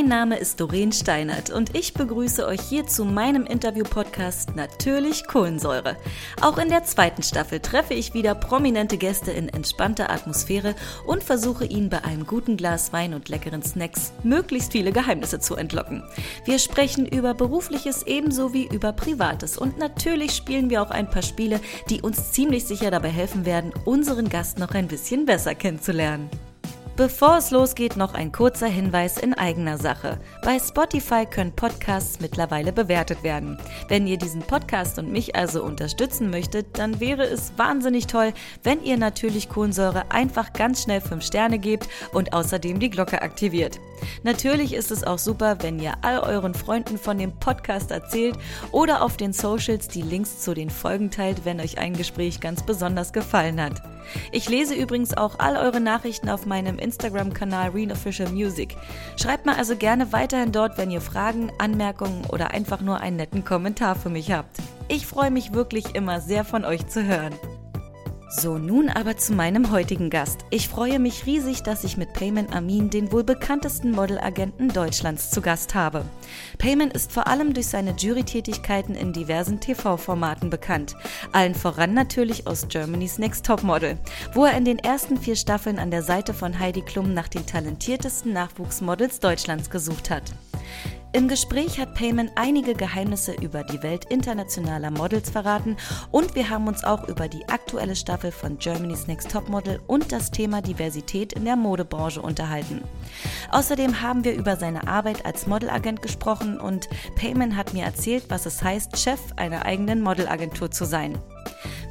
Mein Name ist Doreen Steinert und ich begrüße euch hier zu meinem Interview-Podcast Natürlich Kohlensäure. Auch in der zweiten Staffel treffe ich wieder prominente Gäste in entspannter Atmosphäre und versuche ihnen bei einem guten Glas Wein und leckeren Snacks möglichst viele Geheimnisse zu entlocken. Wir sprechen über berufliches ebenso wie über privates und natürlich spielen wir auch ein paar Spiele, die uns ziemlich sicher dabei helfen werden, unseren Gast noch ein bisschen besser kennenzulernen. Bevor es losgeht, noch ein kurzer Hinweis in eigener Sache. Bei Spotify können Podcasts mittlerweile bewertet werden. Wenn ihr diesen Podcast und mich also unterstützen möchtet, dann wäre es wahnsinnig toll, wenn ihr natürlich Kohlensäure einfach ganz schnell 5 Sterne gebt und außerdem die Glocke aktiviert. Natürlich ist es auch super, wenn ihr all euren Freunden von dem Podcast erzählt oder auf den Socials die Links zu den Folgen teilt, wenn euch ein Gespräch ganz besonders gefallen hat. Ich lese übrigens auch all eure Nachrichten auf meinem Instagram-Kanal Official Music. Schreibt mal also gerne weiterhin dort, wenn ihr Fragen, Anmerkungen oder einfach nur einen netten Kommentar für mich habt. Ich freue mich wirklich immer sehr von euch zu hören. So, nun aber zu meinem heutigen Gast. Ich freue mich riesig, dass ich mit Payman Amin den wohl bekanntesten Modelagenten Deutschlands zu Gast habe. Payman ist vor allem durch seine Jurytätigkeiten in diversen TV-Formaten bekannt. Allen voran natürlich aus Germany's Next Top Model, wo er in den ersten vier Staffeln an der Seite von Heidi Klum nach den talentiertesten Nachwuchsmodels Deutschlands gesucht hat. Im Gespräch hat Payman einige Geheimnisse über die Welt internationaler Models verraten und wir haben uns auch über die aktuelle Staffel von Germany's Next Topmodel und das Thema Diversität in der Modebranche unterhalten. Außerdem haben wir über seine Arbeit als Modelagent gesprochen und Payman hat mir erzählt, was es heißt, Chef einer eigenen Modelagentur zu sein.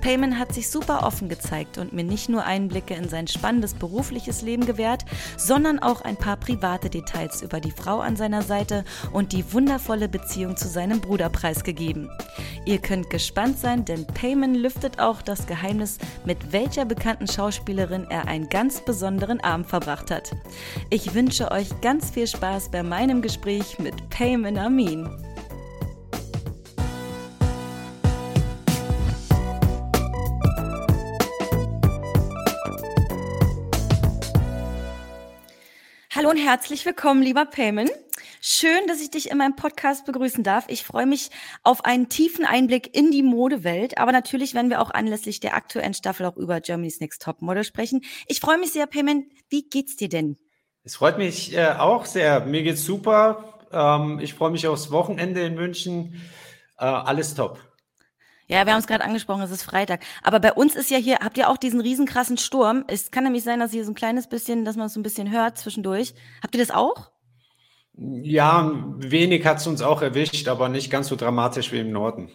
Payman hat sich super offen gezeigt und mir nicht nur Einblicke in sein spannendes berufliches Leben gewährt, sondern auch ein paar private Details über die Frau an seiner Seite und die wundervolle Beziehung zu seinem Bruder preisgegeben. Ihr könnt gespannt sein, denn Payman lüftet auch das Geheimnis, mit welcher bekannten Schauspielerin er einen ganz besonderen Abend verbracht hat. Ich wünsche euch ganz viel Spaß bei meinem Gespräch mit Payman Amin. Hallo und herzlich willkommen, lieber Payman. Schön, dass ich dich in meinem Podcast begrüßen darf. Ich freue mich auf einen tiefen Einblick in die Modewelt, aber natürlich werden wir auch anlässlich der aktuellen Staffel auch über Germany's Next Top Model sprechen. Ich freue mich sehr, Payman. Wie geht's dir denn? Es freut mich äh, auch sehr. Mir geht's super. Ähm, ich freue mich aufs Wochenende in München. Äh, alles top. Ja, wir haben es gerade angesprochen, es ist Freitag. Aber bei uns ist ja hier, habt ihr auch diesen riesen krassen Sturm? Es kann nämlich sein, dass hier so ein kleines bisschen, dass man es so ein bisschen hört zwischendurch. Habt ihr das auch? Ja, wenig hat es uns auch erwischt, aber nicht ganz so dramatisch wie im Norden.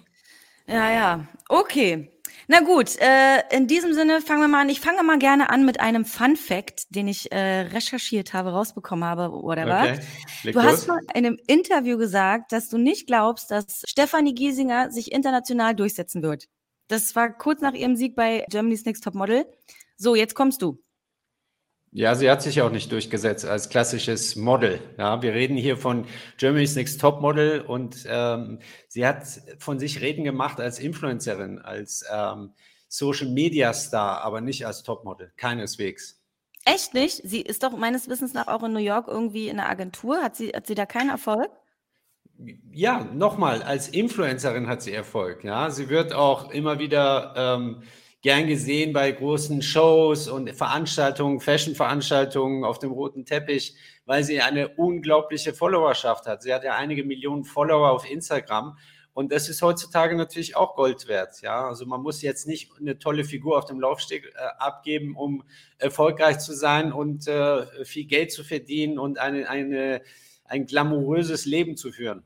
Ja, ja. Okay. Na gut, äh, in diesem Sinne fangen wir mal an. Ich fange mal gerne an mit einem Fun Fact, den ich äh, recherchiert habe, rausbekommen habe, whatever. Okay. Du los. hast mal in einem Interview gesagt, dass du nicht glaubst, dass Stefanie Giesinger sich international durchsetzen wird. Das war kurz nach ihrem Sieg bei Germany's Next Top Model. So, jetzt kommst du. Ja, sie hat sich auch nicht durchgesetzt als klassisches Model. Ja, wir reden hier von Germany's Next Top Model und ähm, sie hat von sich reden gemacht als Influencerin, als ähm, Social Media Star, aber nicht als Topmodel, keineswegs. Echt nicht? Sie ist doch meines Wissens nach auch in New York irgendwie in einer Agentur. Hat sie, hat sie da keinen Erfolg? Ja, nochmal, als Influencerin hat sie Erfolg. Ja, sie wird auch immer wieder ähm, gern gesehen bei großen Shows und Veranstaltungen, Fashion-Veranstaltungen auf dem roten Teppich, weil sie eine unglaubliche Followerschaft hat. Sie hat ja einige Millionen Follower auf Instagram. Und das ist heutzutage natürlich auch Gold wert. Ja, also man muss jetzt nicht eine tolle Figur auf dem Laufsteg äh, abgeben, um erfolgreich zu sein und äh, viel Geld zu verdienen und eine, eine, ein glamouröses Leben zu führen.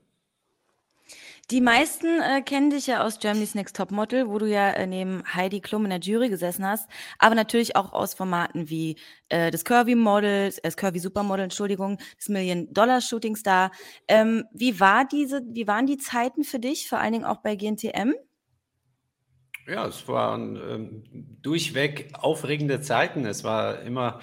Die meisten äh, kennen dich ja aus Germany's Next Top Model, wo du ja äh, neben Heidi Klum in der Jury gesessen hast, aber natürlich auch aus Formaten wie äh, das Curvy Model, äh, das Curvy Supermodel, Entschuldigung, das Million Dollar Shooting Star. Ähm, wie war diese, wie waren die Zeiten für dich, vor allen Dingen auch bei GNTM? Ja, es waren ähm, durchweg aufregende Zeiten. Es war immer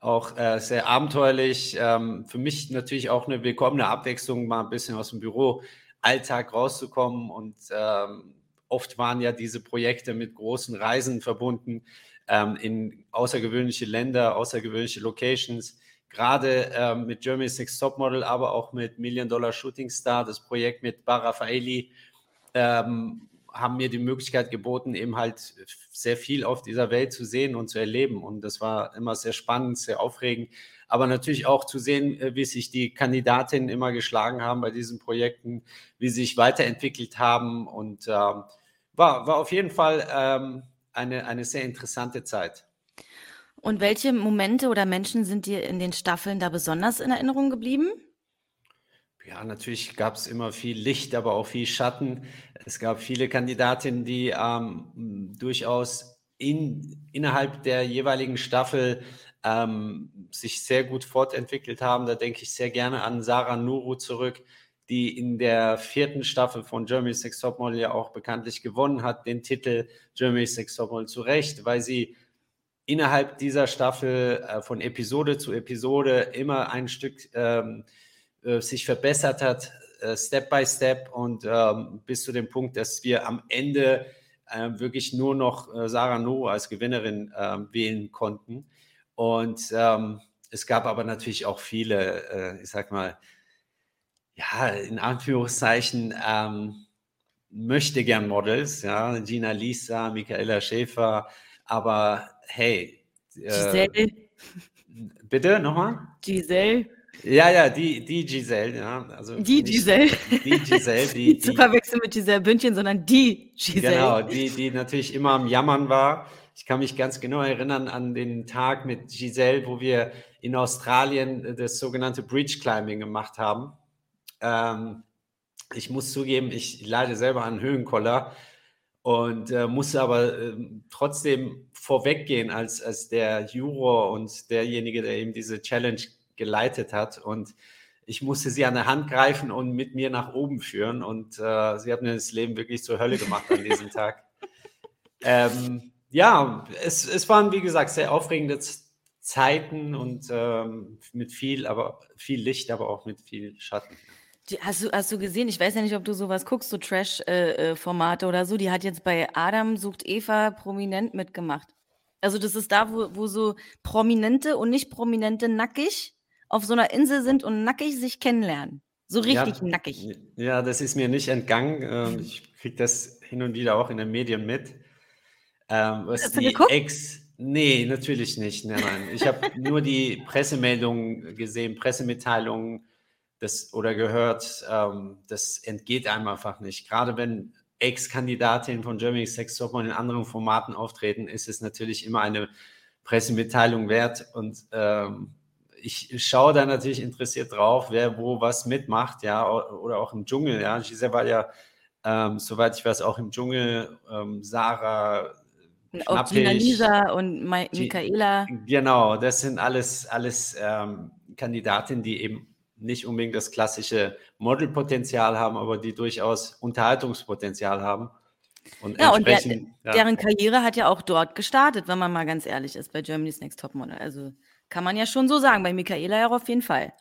auch äh, sehr abenteuerlich. Ähm, für mich natürlich auch eine willkommene Abwechslung, mal ein bisschen aus dem Büro Alltag rauszukommen. Und ähm, oft waren ja diese Projekte mit großen Reisen verbunden ähm, in außergewöhnliche Länder, außergewöhnliche Locations. gerade äh, mit Germany's Next Topmodel, aber auch mit Million Dollar Shooting Star, das Projekt mit Bar Raffaeli, ähm, haben mir die Möglichkeit geboten, eben halt sehr viel auf dieser Welt zu sehen und zu erleben. Und das war immer sehr spannend, sehr aufregend. Aber natürlich auch zu sehen, äh, wie sich die Kandidatinnen immer geschlagen haben bei diesen Projekten, wie sie sich weiterentwickelt haben. Und ähm, war, war auf jeden Fall ähm, eine, eine sehr interessante Zeit. Und welche Momente oder Menschen sind dir in den Staffeln da besonders in Erinnerung geblieben? Ja, natürlich gab es immer viel Licht, aber auch viel Schatten. Es gab viele Kandidatinnen, die ähm, durchaus in, innerhalb der jeweiligen Staffel ähm, sich sehr gut fortentwickelt haben. Da denke ich sehr gerne an Sarah Nuru zurück, die in der vierten Staffel von Germany's Next Topmodel ja auch bekanntlich gewonnen hat, den Titel Germany's Next Topmodel zu Recht, weil sie innerhalb dieser Staffel äh, von Episode zu Episode immer ein Stück ähm, äh, sich verbessert hat, äh, Step by Step und ähm, bis zu dem Punkt, dass wir am Ende äh, wirklich nur noch äh, Sarah No als Gewinnerin ähm, wählen konnten. Und ähm, es gab aber natürlich auch viele, äh, ich sag mal, ja, in Anführungszeichen, ähm, möchte gern Models, ja, Gina Lisa, Michaela Schäfer, aber hey. Giselle. Bitte, nochmal? Giselle. Ja, ja, die, die Giselle, ja. Also die Giselle. Die Giselle, die. Nicht zu verwechseln mit Giselle Bündchen, sondern die Giselle. Genau, die, die natürlich immer am Jammern war. Ich kann mich ganz genau erinnern an den Tag mit Giselle, wo wir in Australien das sogenannte Bridge Climbing gemacht haben. Ähm, ich muss zugeben, ich leide selber an Höhenkoller und äh, musste aber äh, trotzdem vorweggehen als, als der Juror und derjenige, der eben diese Challenge geleitet hat. Und ich musste sie an der Hand greifen und mit mir nach oben führen. Und äh, sie hat mir das Leben wirklich zur Hölle gemacht an diesem Tag. Ähm, ja, es, es waren, wie gesagt, sehr aufregende Zeiten und ähm, mit viel, aber viel Licht, aber auch mit viel Schatten. Hast du, hast du gesehen, ich weiß ja nicht, ob du sowas guckst, so Trash-Formate äh, äh oder so, die hat jetzt bei Adam sucht Eva prominent mitgemacht. Also das ist da, wo, wo so Prominente und nicht Prominente nackig auf so einer Insel sind und nackig sich kennenlernen. So richtig ja, nackig. Ja, das ist mir nicht entgangen. Ähm, ich kriege das hin und wieder auch in den Medien mit. Ähm, was Hast du die geguckt? Ex nee, natürlich nicht. Nein, nein. Ich habe nur die Pressemeldungen gesehen, Pressemitteilungen das, oder gehört. Ähm, das entgeht einem einfach nicht. Gerade wenn Ex-Kandidatinnen von Germany's Sex Top in anderen Formaten auftreten, ist es natürlich immer eine Pressemitteilung wert. Und ähm, ich schaue da natürlich interessiert drauf, wer wo was mitmacht, ja, oder auch im Dschungel, ja. Giselle war ja, ähm, soweit ich weiß, auch im Dschungel, ähm, Sarah, auch Gina Lisa und Ma Michaela. Genau, das sind alles, alles ähm, Kandidatinnen, die eben nicht unbedingt das klassische Modelpotenzial haben, aber die durchaus Unterhaltungspotenzial haben. Und ja, und der, ja. deren Karriere hat ja auch dort gestartet, wenn man mal ganz ehrlich ist, bei Germany's Next Topmodel. Also kann man ja schon so sagen. Bei Michaela ja auf jeden Fall.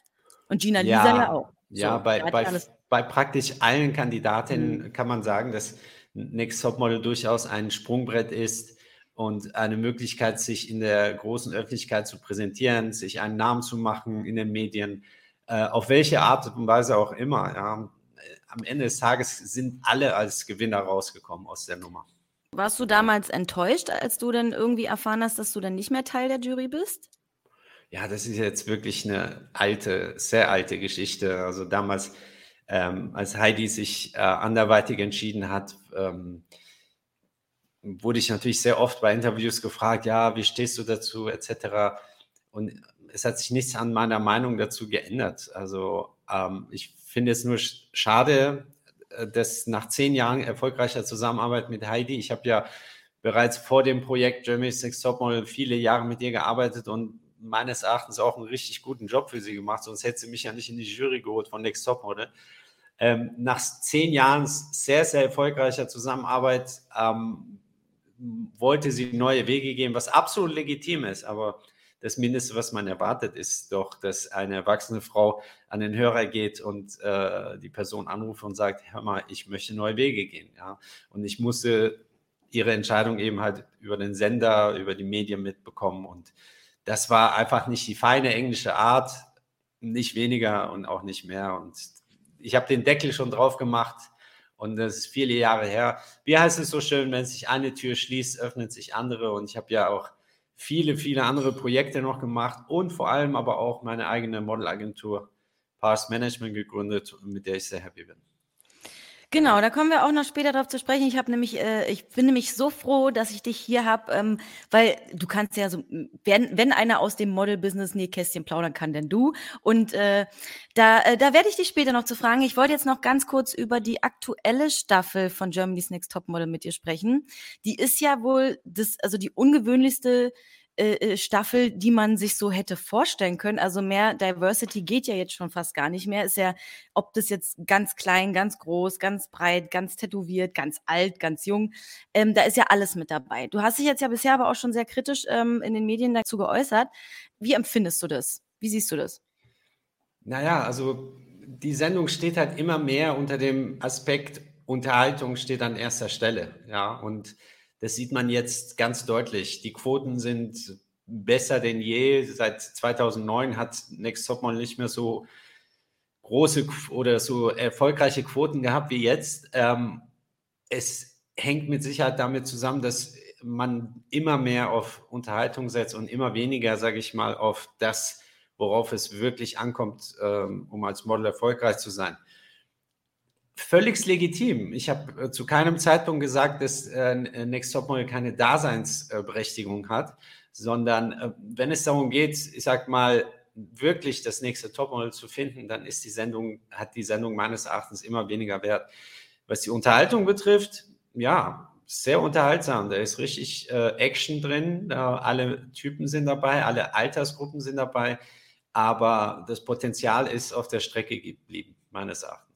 Und Gina ja, Lisa ja auch. So, ja, bei, bei, bei praktisch allen Kandidatinnen mhm. kann man sagen, dass Next Topmodel durchaus ein Sprungbrett ist und eine Möglichkeit, sich in der großen Öffentlichkeit zu präsentieren, sich einen Namen zu machen in den Medien, äh, auf welche Art und Weise auch immer. Ja. Am Ende des Tages sind alle als Gewinner rausgekommen aus der Nummer. Warst du damals enttäuscht, als du dann irgendwie erfahren hast, dass du dann nicht mehr Teil der Jury bist? Ja, das ist jetzt wirklich eine alte, sehr alte Geschichte. Also damals, ähm, als Heidi sich äh, anderweitig entschieden hat, ähm, wurde ich natürlich sehr oft bei Interviews gefragt, ja, wie stehst du dazu, etc. Und es hat sich nichts an meiner Meinung dazu geändert. Also ähm, ich finde es nur schade, äh, dass nach zehn Jahren erfolgreicher Zusammenarbeit mit Heidi, ich habe ja bereits vor dem Projekt Germany's Next Topmodel viele Jahre mit ihr gearbeitet und meines Erachtens auch einen richtig guten Job für sie gemacht, sonst hätte sie mich ja nicht in die Jury geholt von Next Topmodel. Ähm, nach zehn Jahren sehr, sehr erfolgreicher Zusammenarbeit ähm, wollte sie neue Wege gehen, was absolut legitim ist, aber das Mindeste, was man erwartet, ist doch, dass eine erwachsene Frau an den Hörer geht und äh, die Person anruft und sagt, hör mal, ich möchte neue Wege gehen. Ja? Und ich musste ihre Entscheidung eben halt über den Sender, über die Medien mitbekommen und das war einfach nicht die feine englische Art, nicht weniger und auch nicht mehr. Und ich habe den Deckel schon drauf gemacht und das ist viele Jahre her. Wie heißt es so schön, wenn sich eine Tür schließt, öffnet sich andere. Und ich habe ja auch viele, viele andere Projekte noch gemacht und vor allem aber auch meine eigene Modelagentur Past Management gegründet, mit der ich sehr happy bin. Genau, da kommen wir auch noch später darauf zu sprechen. Ich habe nämlich, äh, ich bin nämlich so froh, dass ich dich hier habe, ähm, weil du kannst ja so, wenn, wenn einer aus dem Model-Business Nähkästchen plaudern kann, denn du. Und äh, da, äh, da werde ich dich später noch zu fragen. Ich wollte jetzt noch ganz kurz über die aktuelle Staffel von Germany's Next Top Model mit dir sprechen. Die ist ja wohl das, also die ungewöhnlichste äh, äh, Staffel, die man sich so hätte vorstellen können. Also mehr Diversity geht ja jetzt schon fast gar nicht mehr. Ist ja, ob das jetzt ganz klein, ganz groß, ganz breit, ganz tätowiert, ganz alt, ganz jung, ähm, da ist ja alles mit dabei. Du hast dich jetzt ja bisher aber auch schon sehr kritisch ähm, in den Medien dazu geäußert. Wie empfindest du das? Wie siehst du das? Naja, also die Sendung steht halt immer mehr unter dem Aspekt Unterhaltung steht an erster Stelle. Ja, und das sieht man jetzt ganz deutlich. Die Quoten sind besser denn je. Seit 2009 hat Next Topmodel nicht mehr so große oder so erfolgreiche Quoten gehabt wie jetzt. Ähm, es hängt mit Sicherheit damit zusammen, dass man immer mehr auf Unterhaltung setzt und immer weniger, sage ich mal, auf das, worauf es wirklich ankommt, ähm, um als Model erfolgreich zu sein völlig legitim. Ich habe äh, zu keinem Zeitpunkt gesagt, dass äh, äh Next Topmodel keine Daseinsberechtigung hat, sondern äh, wenn es darum geht, ich sag mal, wirklich das nächste Topmodel zu finden, dann ist die Sendung, hat die Sendung meines Erachtens immer weniger Wert. Was die Unterhaltung betrifft, ja, sehr unterhaltsam. Da ist richtig äh, Action drin. Alle Typen sind dabei, alle Altersgruppen sind dabei. Aber das Potenzial ist auf der Strecke geblieben, meines Erachtens.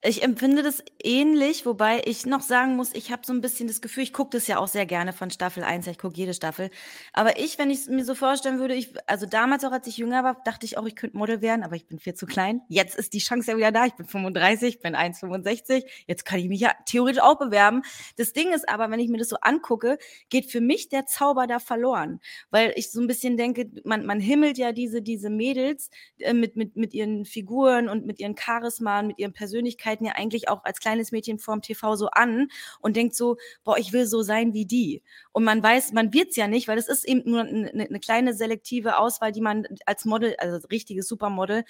Ich empfinde das ähnlich, wobei ich noch sagen muss, ich habe so ein bisschen das Gefühl ich gucke das ja auch sehr gerne von Staffel 1, ich gucke jede Staffel. Aber ich, wenn ich's mir so vorstellen würde, ich also damals auch, als ich jünger war, dachte ich auch, ich könnte Model werden, aber ich bin viel zu klein. Jetzt ist die Chance ja wieder da. Ich bin 35, bin 1,65. Jetzt kann ich mich ja theoretisch auch bewerben. Das Ding ist aber, wenn ich mir das so angucke, geht für mich der Zauber da verloren, weil ich so ein bisschen denke, man man himmelt ja diese diese Mädels, äh, mit mit mit ihren Figuren und mit ihren Charisma und mit ihren Persönlichkeiten Persönlichkeiten ja eigentlich auch als kleines Mädchen vorm TV so an und denkt so, boah, ich will so sein wie die. Und man weiß, man wird's ja nicht, weil es ist eben nur eine, eine kleine selektive Auswahl, die man als Model, also richtiges Supermodel,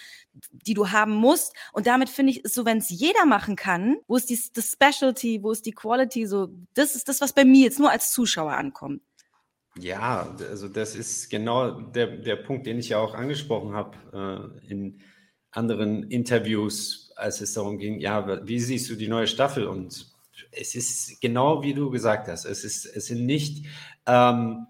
die du haben musst. Und damit finde ich, ist so, wenn es jeder machen kann, wo ist die, das Specialty, wo ist die Quality, so, das ist das, was bei mir jetzt nur als Zuschauer ankommt. Ja, also das ist genau der, der Punkt, den ich ja auch angesprochen habe äh, in anderen Interviews als es darum ging, ja, wie siehst du die neue Staffel? Und es ist genau wie du gesagt hast, es, ist, es sind nicht, ähm,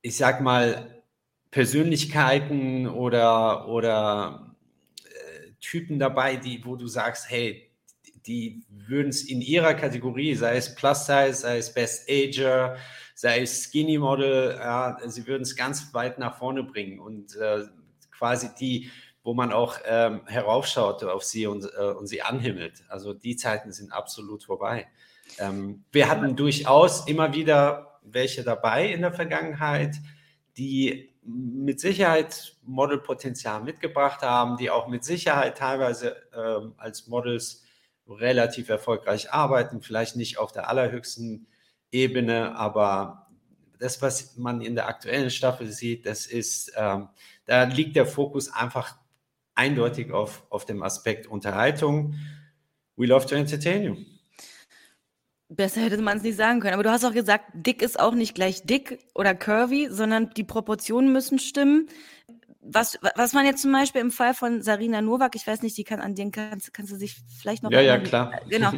ich sag mal, Persönlichkeiten oder, oder äh, Typen dabei, die, wo du sagst, hey, die würden es in ihrer Kategorie, sei es Plus Size, sei es Best Ager, sei es Skinny Model, ja, sie würden es ganz weit nach vorne bringen und äh, quasi die wo man auch ähm, heraufschaut auf sie und, äh, und sie anhimmelt. Also die Zeiten sind absolut vorbei. Ähm, wir hatten durchaus immer wieder welche dabei in der Vergangenheit, die mit Sicherheit Modelpotenzial mitgebracht haben, die auch mit Sicherheit teilweise ähm, als Models relativ erfolgreich arbeiten, vielleicht nicht auf der allerhöchsten Ebene, aber das, was man in der aktuellen Staffel sieht, das ist, ähm, da liegt der Fokus einfach eindeutig auf, auf dem Aspekt Unterhaltung. We love to entertain you. Besser hätte man es nicht sagen können. Aber du hast auch gesagt, dick ist auch nicht gleich dick oder curvy, sondern die Proportionen müssen stimmen. Was, was man jetzt zum Beispiel im Fall von Sarina Nowak, ich weiß nicht, die kann, an den kannst, kannst du sich vielleicht noch. Ja, ja, klar. Genau.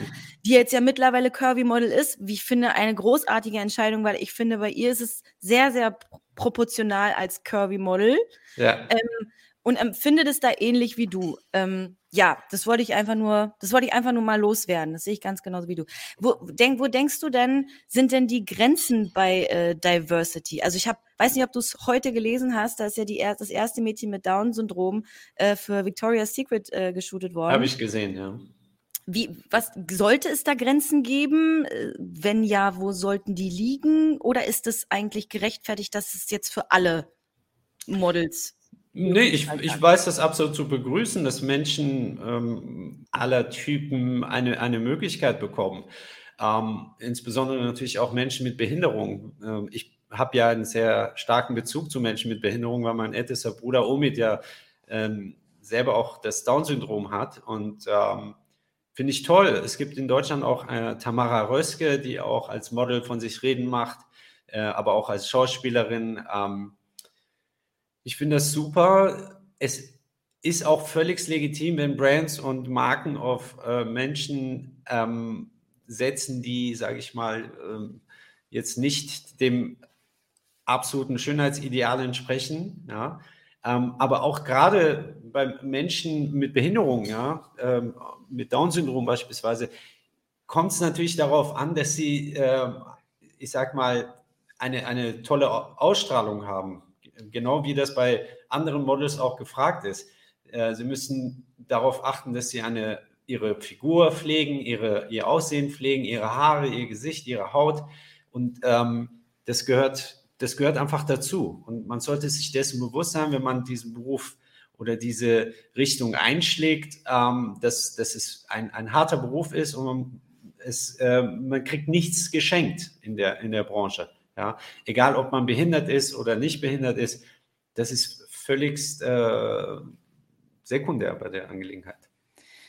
Die jetzt ja mittlerweile Curvy Model ist, wie ich finde, eine großartige Entscheidung, weil ich finde, bei ihr ist es sehr, sehr proportional als Curvy Model. Ja. Ähm, und empfinde das da ähnlich wie du. Ähm, ja, das wollte ich einfach nur, das wollte ich einfach nur mal loswerden. Das sehe ich ganz genauso wie du. Wo, denk, wo denkst du denn, sind denn die Grenzen bei äh, Diversity? Also ich habe, weiß nicht, ob du es heute gelesen hast, da ist ja die, das erste Mädchen mit Down-Syndrom äh, für Victoria's Secret äh, geshootet worden. Habe ich gesehen, ja. Wie, was sollte es da Grenzen geben? Äh, wenn ja, wo sollten die liegen? Oder ist es eigentlich gerechtfertigt, dass es jetzt für alle Models Nee, ich, ich weiß das absolut zu begrüßen, dass Menschen ähm, aller Typen eine, eine Möglichkeit bekommen. Ähm, insbesondere natürlich auch Menschen mit Behinderung. Ähm, ich habe ja einen sehr starken Bezug zu Menschen mit Behinderung, weil mein ältester Bruder Omid ja ähm, selber auch das Down-Syndrom hat. Und ähm, finde ich toll. Es gibt in Deutschland auch äh, Tamara Röske, die auch als Model von sich reden macht, äh, aber auch als Schauspielerin. Ähm, ich finde das super. Es ist auch völlig legitim, wenn Brands und Marken auf äh, Menschen ähm, setzen, die, sage ich mal, ähm, jetzt nicht dem absoluten Schönheitsideal entsprechen. Ja. Ähm, aber auch gerade bei Menschen mit Behinderung, ja, ähm, mit Down-Syndrom beispielsweise, kommt es natürlich darauf an, dass sie, äh, ich sag mal, eine, eine tolle Ausstrahlung haben genau wie das bei anderen Models auch gefragt ist. Äh, sie müssen darauf achten, dass sie eine, ihre Figur pflegen, ihre, ihr Aussehen pflegen, ihre Haare, ihr Gesicht, ihre Haut. Und ähm, das, gehört, das gehört einfach dazu. Und man sollte sich dessen bewusst sein, wenn man diesen Beruf oder diese Richtung einschlägt, ähm, dass, dass es ein, ein harter Beruf ist und man, es, äh, man kriegt nichts geschenkt in der, in der Branche. Ja, egal ob man behindert ist oder nicht behindert ist, das ist völlig äh, sekundär bei der Angelegenheit.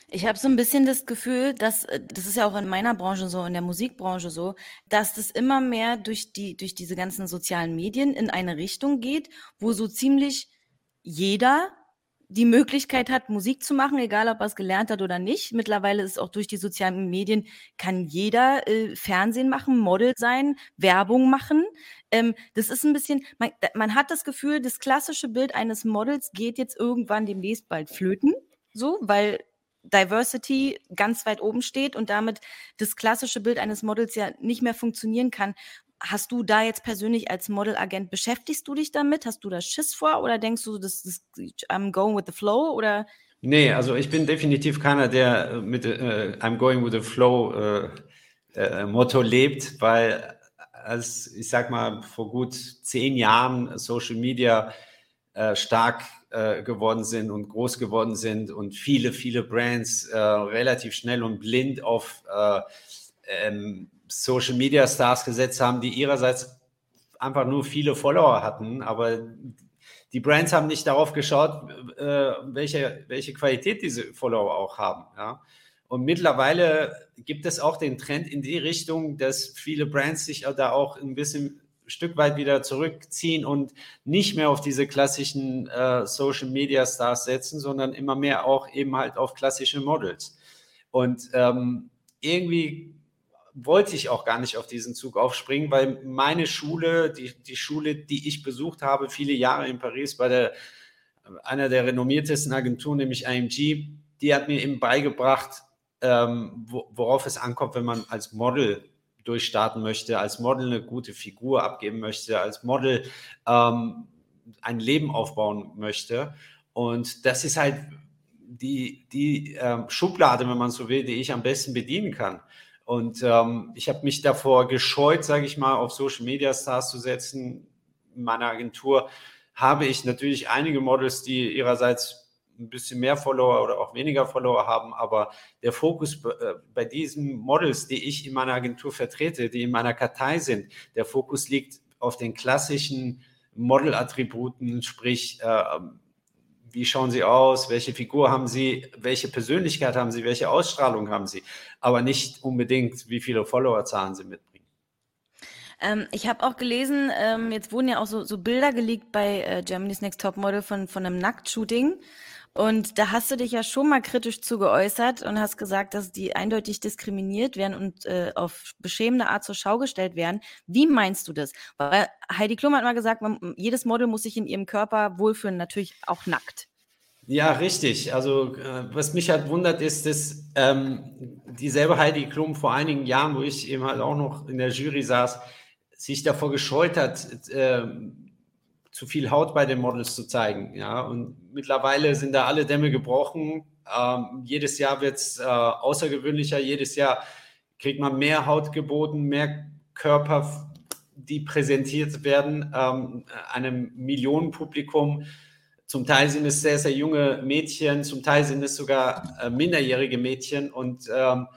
Ich habe so ein bisschen das Gefühl, dass äh, das ist ja auch in meiner Branche so, in der Musikbranche so, dass das immer mehr durch die durch diese ganzen sozialen Medien in eine Richtung geht, wo so ziemlich jeder die Möglichkeit hat, Musik zu machen, egal ob er es gelernt hat oder nicht. Mittlerweile ist auch durch die sozialen Medien, kann jeder äh, Fernsehen machen, Model sein, Werbung machen. Ähm, das ist ein bisschen, man, man hat das Gefühl, das klassische Bild eines Models geht jetzt irgendwann demnächst bald flöten, so, weil Diversity ganz weit oben steht und damit das klassische Bild eines Models ja nicht mehr funktionieren kann, Hast du da jetzt persönlich als Modelagent, beschäftigst du dich damit? Hast du da Schiss vor oder denkst du, das ist I'm going with the flow oder? Nee, also ich bin definitiv keiner, der äh, mit äh, I'm going with the flow äh, äh, Motto lebt, weil als ich sag mal vor gut zehn Jahren Social Media äh, stark äh, geworden sind und groß geworden sind und viele, viele Brands relativ schnell und blind auf ähm, Social Media Stars gesetzt haben, die ihrerseits einfach nur viele Follower hatten, aber die Brands haben nicht darauf geschaut, äh, welche, welche Qualität diese Follower auch haben. Ja? Und mittlerweile gibt es auch den Trend in die Richtung, dass viele Brands sich da auch ein bisschen Stück weit wieder zurückziehen und nicht mehr auf diese klassischen äh, Social Media Stars setzen, sondern immer mehr auch eben halt auf klassische Models. Und ähm, irgendwie wollte ich auch gar nicht auf diesen Zug aufspringen, weil meine Schule, die, die Schule, die ich besucht habe, viele Jahre in Paris bei der, einer der renommiertesten Agenturen, nämlich IMG, die hat mir eben beigebracht, ähm, worauf es ankommt, wenn man als Model durchstarten möchte, als Model eine gute Figur abgeben möchte, als Model ähm, ein Leben aufbauen möchte. Und das ist halt die, die ähm, Schublade, wenn man so will, die ich am besten bedienen kann. Und ähm, ich habe mich davor gescheut, sage ich mal, auf Social Media Stars zu setzen. In meiner Agentur habe ich natürlich einige Models, die ihrerseits ein bisschen mehr Follower oder auch weniger Follower haben, aber der Fokus äh, bei diesen Models, die ich in meiner Agentur vertrete, die in meiner Kartei sind, der Fokus liegt auf den klassischen Model-Attributen, sprich äh, wie schauen sie aus, welche Figur haben sie, welche Persönlichkeit haben sie, welche Ausstrahlung haben sie, aber nicht unbedingt, wie viele Followerzahlen sie mitbringen. Ähm, ich habe auch gelesen, ähm, jetzt wurden ja auch so, so Bilder geleakt bei äh, Germany's Next Top Model von, von einem Nacktshooting. Und da hast du dich ja schon mal kritisch zu geäußert und hast gesagt, dass die eindeutig diskriminiert werden und äh, auf beschämende Art zur Schau gestellt werden. Wie meinst du das? Weil Heidi Klum hat mal gesagt, man, jedes Model muss sich in ihrem Körper wohlfühlen, natürlich auch nackt. Ja, richtig. Also äh, was mich halt wundert, ist, dass ähm, dieselbe Heidi Klum vor einigen Jahren, wo ich eben halt auch noch in der Jury saß, sich davor gescheut hat, äh, zu viel Haut bei den Models zu zeigen. Ja, und mittlerweile sind da alle Dämme gebrochen. Ähm, jedes Jahr wird es äh, außergewöhnlicher. Jedes Jahr kriegt man mehr Haut geboten, mehr Körper, die präsentiert werden, ähm, einem Millionenpublikum. Zum Teil sind es sehr, sehr junge Mädchen, zum Teil sind es sogar äh, minderjährige Mädchen und ähm,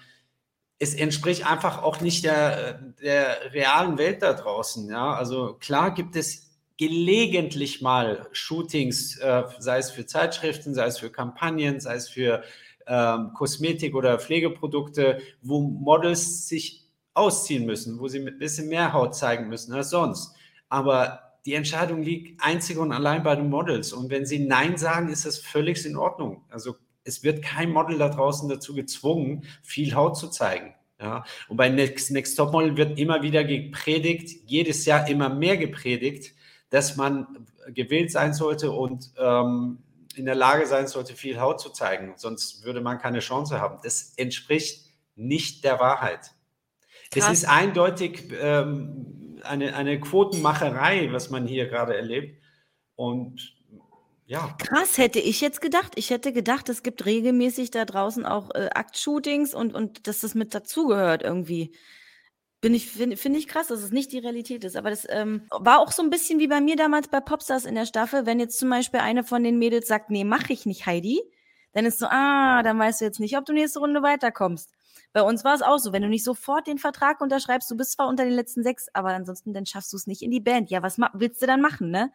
es entspricht einfach auch nicht der, der realen Welt da draußen. Ja? Also klar gibt es gelegentlich mal Shootings, äh, sei es für Zeitschriften, sei es für Kampagnen, sei es für ähm, Kosmetik oder Pflegeprodukte, wo Models sich ausziehen müssen, wo sie ein bisschen mehr Haut zeigen müssen als sonst. Aber die Entscheidung liegt einzig und allein bei den Models. Und wenn sie Nein sagen, ist das völlig in Ordnung. Also es wird kein Model da draußen dazu gezwungen, viel Haut zu zeigen. Ja, und bei Next, Next Top Model wird immer wieder gepredigt, jedes Jahr immer mehr gepredigt, dass man gewillt sein sollte und ähm, in der Lage sein sollte, viel Haut zu zeigen. Sonst würde man keine Chance haben. Das entspricht nicht der Wahrheit. Krass. Es ist eindeutig ähm, eine, eine Quotenmacherei, was man hier gerade erlebt. Und ja. Krass, hätte ich jetzt gedacht. Ich hätte gedacht, es gibt regelmäßig da draußen auch äh, Aktshootings und, und dass das mit dazugehört irgendwie. Bin ich, finde find ich krass, dass es nicht die Realität ist. Aber das ähm, war auch so ein bisschen wie bei mir damals bei Popstars in der Staffel. Wenn jetzt zum Beispiel eine von den Mädels sagt, nee, mach ich nicht, Heidi, dann ist so, ah, dann weißt du jetzt nicht, ob du nächste Runde weiterkommst. Bei uns war es auch so, wenn du nicht sofort den Vertrag unterschreibst, du bist zwar unter den letzten sechs, aber ansonsten dann schaffst du es nicht in die Band. Ja, was willst du dann machen, ne?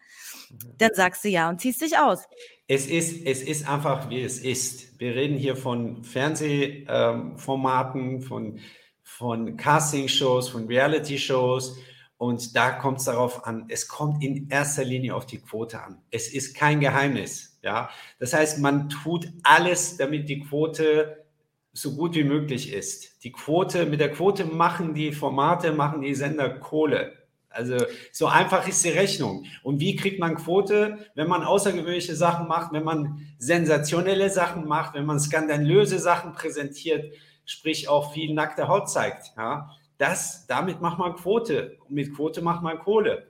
Mhm. Dann sagst du ja und ziehst dich aus. Es ist, es ist einfach, wie es ist. Wir reden hier von Fernsehformaten, von, von Castingshows, von Reality-Shows. Und da kommt es darauf an, es kommt in erster Linie auf die Quote an. Es ist kein Geheimnis. Ja? Das heißt, man tut alles, damit die Quote so gut wie möglich ist. Die Quote, mit der Quote machen die Formate, machen die Sender Kohle. Also so einfach ist die Rechnung. Und wie kriegt man Quote, wenn man außergewöhnliche Sachen macht, wenn man sensationelle Sachen macht, wenn man skandalöse Sachen präsentiert, sprich auch viel nackte Haut zeigt. Ja? Das, damit macht man Quote. Mit Quote macht man Kohle.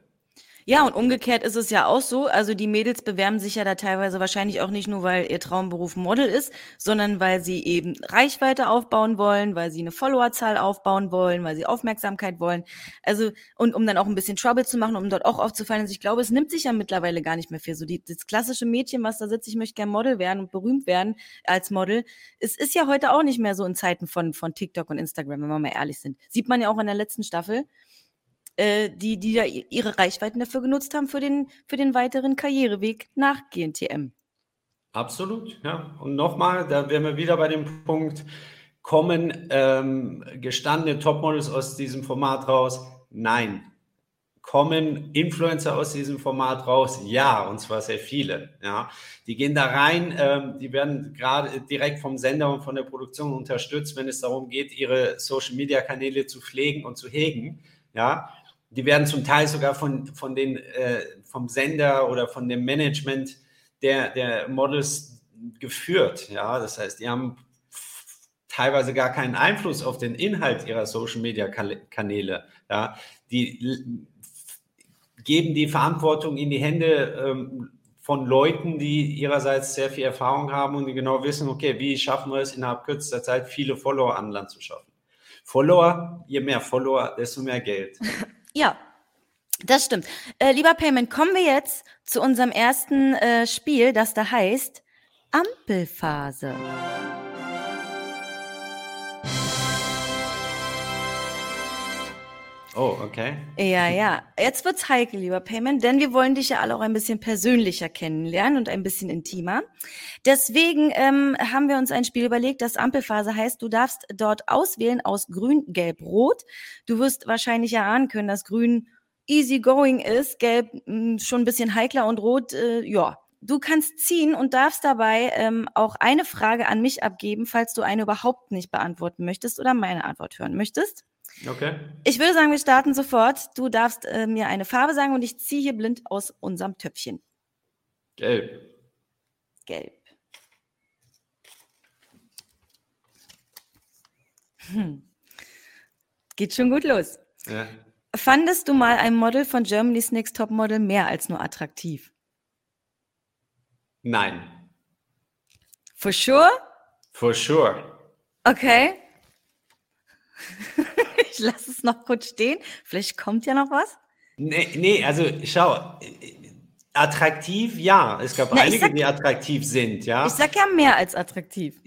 Ja, und umgekehrt ist es ja auch so. Also die Mädels bewerben sich ja da teilweise wahrscheinlich auch nicht nur, weil ihr Traumberuf Model ist, sondern weil sie eben Reichweite aufbauen wollen, weil sie eine Followerzahl aufbauen wollen, weil sie Aufmerksamkeit wollen. Also, und um dann auch ein bisschen Trouble zu machen, um dort auch aufzufallen. Also ich glaube, es nimmt sich ja mittlerweile gar nicht mehr viel. So die, das klassische Mädchen, was da sitzt, ich möchte gerne Model werden und berühmt werden als Model. Es ist ja heute auch nicht mehr so in Zeiten von, von TikTok und Instagram, wenn wir mal ehrlich sind. Sieht man ja auch in der letzten Staffel äh, die, die da ihre Reichweiten dafür genutzt haben für den, für den weiteren Karriereweg nach GNTM. Absolut, ja. Und nochmal, da wären wir wieder bei dem Punkt, kommen ähm, gestandene Topmodels aus diesem Format raus? Nein. Kommen Influencer aus diesem Format raus? Ja, und zwar sehr viele. Ja, die gehen da rein, ähm, die werden gerade direkt vom Sender und von der Produktion unterstützt, wenn es darum geht, ihre Social Media Kanäle zu pflegen und zu hegen. Ja, die werden zum Teil sogar von, von den, äh, vom Sender oder von dem Management der, der Models geführt. Ja, das heißt, die haben teilweise gar keinen Einfluss auf den Inhalt ihrer Social Media Kanäle. Ja, die geben die Verantwortung in die Hände ähm, von Leuten, die ihrerseits sehr viel Erfahrung haben und die genau wissen, okay, wie schaffen wir es innerhalb kürzester Zeit, viele Follower an Land zu schaffen. Follower, je mehr Follower, desto mehr Geld. Ja, das stimmt. Äh, lieber Payment, kommen wir jetzt zu unserem ersten äh, Spiel, das da heißt Ampelphase. Oh, okay. Ja, ja. Jetzt wird's heikel, lieber Payment, denn wir wollen dich ja alle auch ein bisschen persönlicher kennenlernen und ein bisschen intimer. Deswegen ähm, haben wir uns ein Spiel überlegt, das Ampelphase heißt, du darfst dort auswählen aus Grün, Gelb, Rot. Du wirst wahrscheinlich erahnen können, dass Grün easy going ist, Gelb mh, hm, schon ein bisschen heikler und Rot, äh, ja. Du kannst ziehen und darfst dabei ähm, auch eine Frage an mich abgeben, falls du eine überhaupt nicht beantworten möchtest oder meine Antwort hören möchtest. Okay. Ich würde sagen, wir starten sofort. Du darfst äh, mir eine Farbe sagen und ich ziehe hier blind aus unserem Töpfchen. Gelb. Gelb. Hm. Geht schon gut los. Ja. Fandest du mal ein Model von Germany's Next Top Model mehr als nur attraktiv? Nein. For sure? For sure. Okay. ich lasse es noch kurz stehen. Vielleicht kommt ja noch was. Nee, nee, also schau, attraktiv, ja. Es gab Na, einige, sag- die attraktiv sind, ja. Ich sag ja mehr als attraktiv.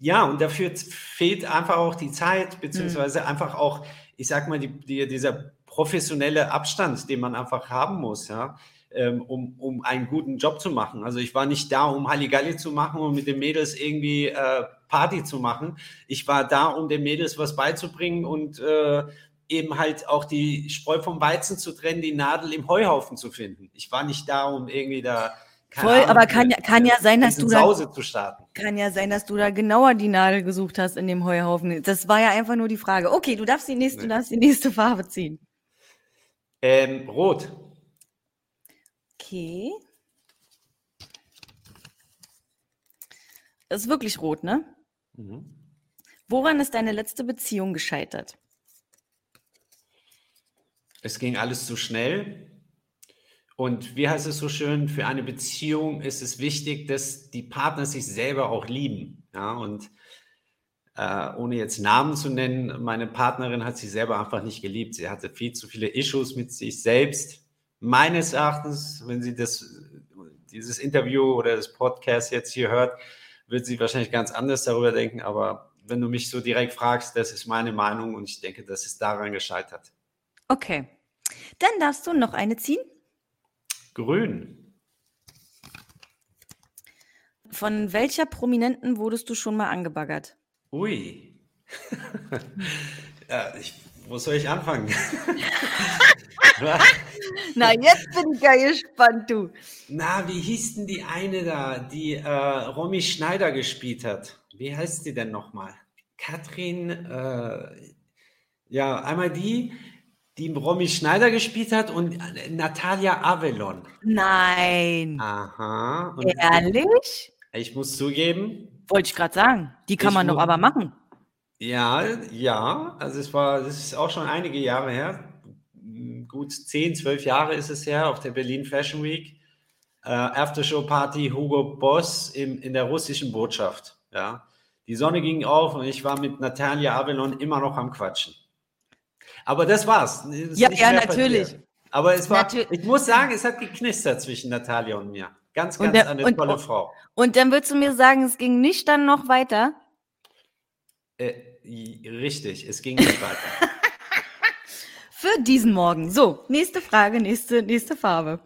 Ja, und dafür fehlt einfach auch die Zeit, beziehungsweise einfach auch, ich sag mal, die, die, dieser professionelle Abstand, den man einfach haben muss, ja, ähm, um, um einen guten Job zu machen. Also ich war nicht da, um Halligalli zu machen und mit den Mädels irgendwie äh, Party zu machen. Ich war da, um den Mädels was beizubringen und äh, eben halt auch die Spreu vom Weizen zu trennen, die Nadel im Heuhaufen zu finden. Ich war nicht da, um irgendwie da keine Voll, Ahnung, aber kann ja- kann ja sein, dass du da- Sause zu starten. Kann ja sein, dass du da genauer die Nadel gesucht hast in dem Heuhaufen. Das war ja einfach nur die Frage. Okay, du darfst die nächste, du Nee. darfst die nächste Farbe ziehen. Ähm, rot. Okay. Das ist wirklich rot, ne? Mhm. Woran ist deine letzte Beziehung gescheitert? Es ging alles zu schnell. Und wie heißt es so schön, für eine Beziehung ist es wichtig, dass die Partner sich selber auch lieben. Ja, und äh, ohne jetzt Namen zu nennen, meine Partnerin hat sich selber einfach nicht geliebt. Sie hatte viel zu viele Issues mit sich selbst. Meines Erachtens, wenn sie das, dieses Interview oder das Podcast jetzt hier hört, wird sie wahrscheinlich ganz anders darüber denken. Aber wenn du mich so direkt fragst, das ist meine Meinung und ich denke, das ist daran gescheitert. Okay. Dann darfst du noch eine ziehen. Grün. Von welcher Prominenten wurdest du schon mal angebaggert? Ui. ja, ich, wo soll ich anfangen? Na, jetzt bin ich ja gespannt, du. Na, wie hieß denn die eine da, die äh, Romy Schneider gespielt hat? Wie heißt sie denn nochmal? Katrin, äh, ja, einmal die, die Romy Schneider gespielt hat und Natalia Avelon. Nein. Aha. Und Ehrlich? ich muss zugeben, Wollte ich gerade sagen. Die kann man doch aber machen. Ja, ja, also es war, das ist auch schon einige Jahre her. Gut 10, 12 Jahre ist es her auf der Berlin Fashion Week. Äh, Aftershow-Party Hugo Boss im, in der russischen Botschaft. Ja. Die Sonne ging auf und ich war mit Natalia Avelon immer noch am Quatschen. Aber das war's. Ist Ja, ja, natürlich. passiert. Aber es war, Natür- ich muss sagen, es hat geknistert zwischen Natalia und mir. Ganz, ganz der- eine und- tolle Frau. Und dann würdest du mir sagen, es ging nicht dann noch weiter? Äh, richtig, es ging nicht weiter. Für diesen Morgen. So, nächste Frage, nächste, nächste Farbe.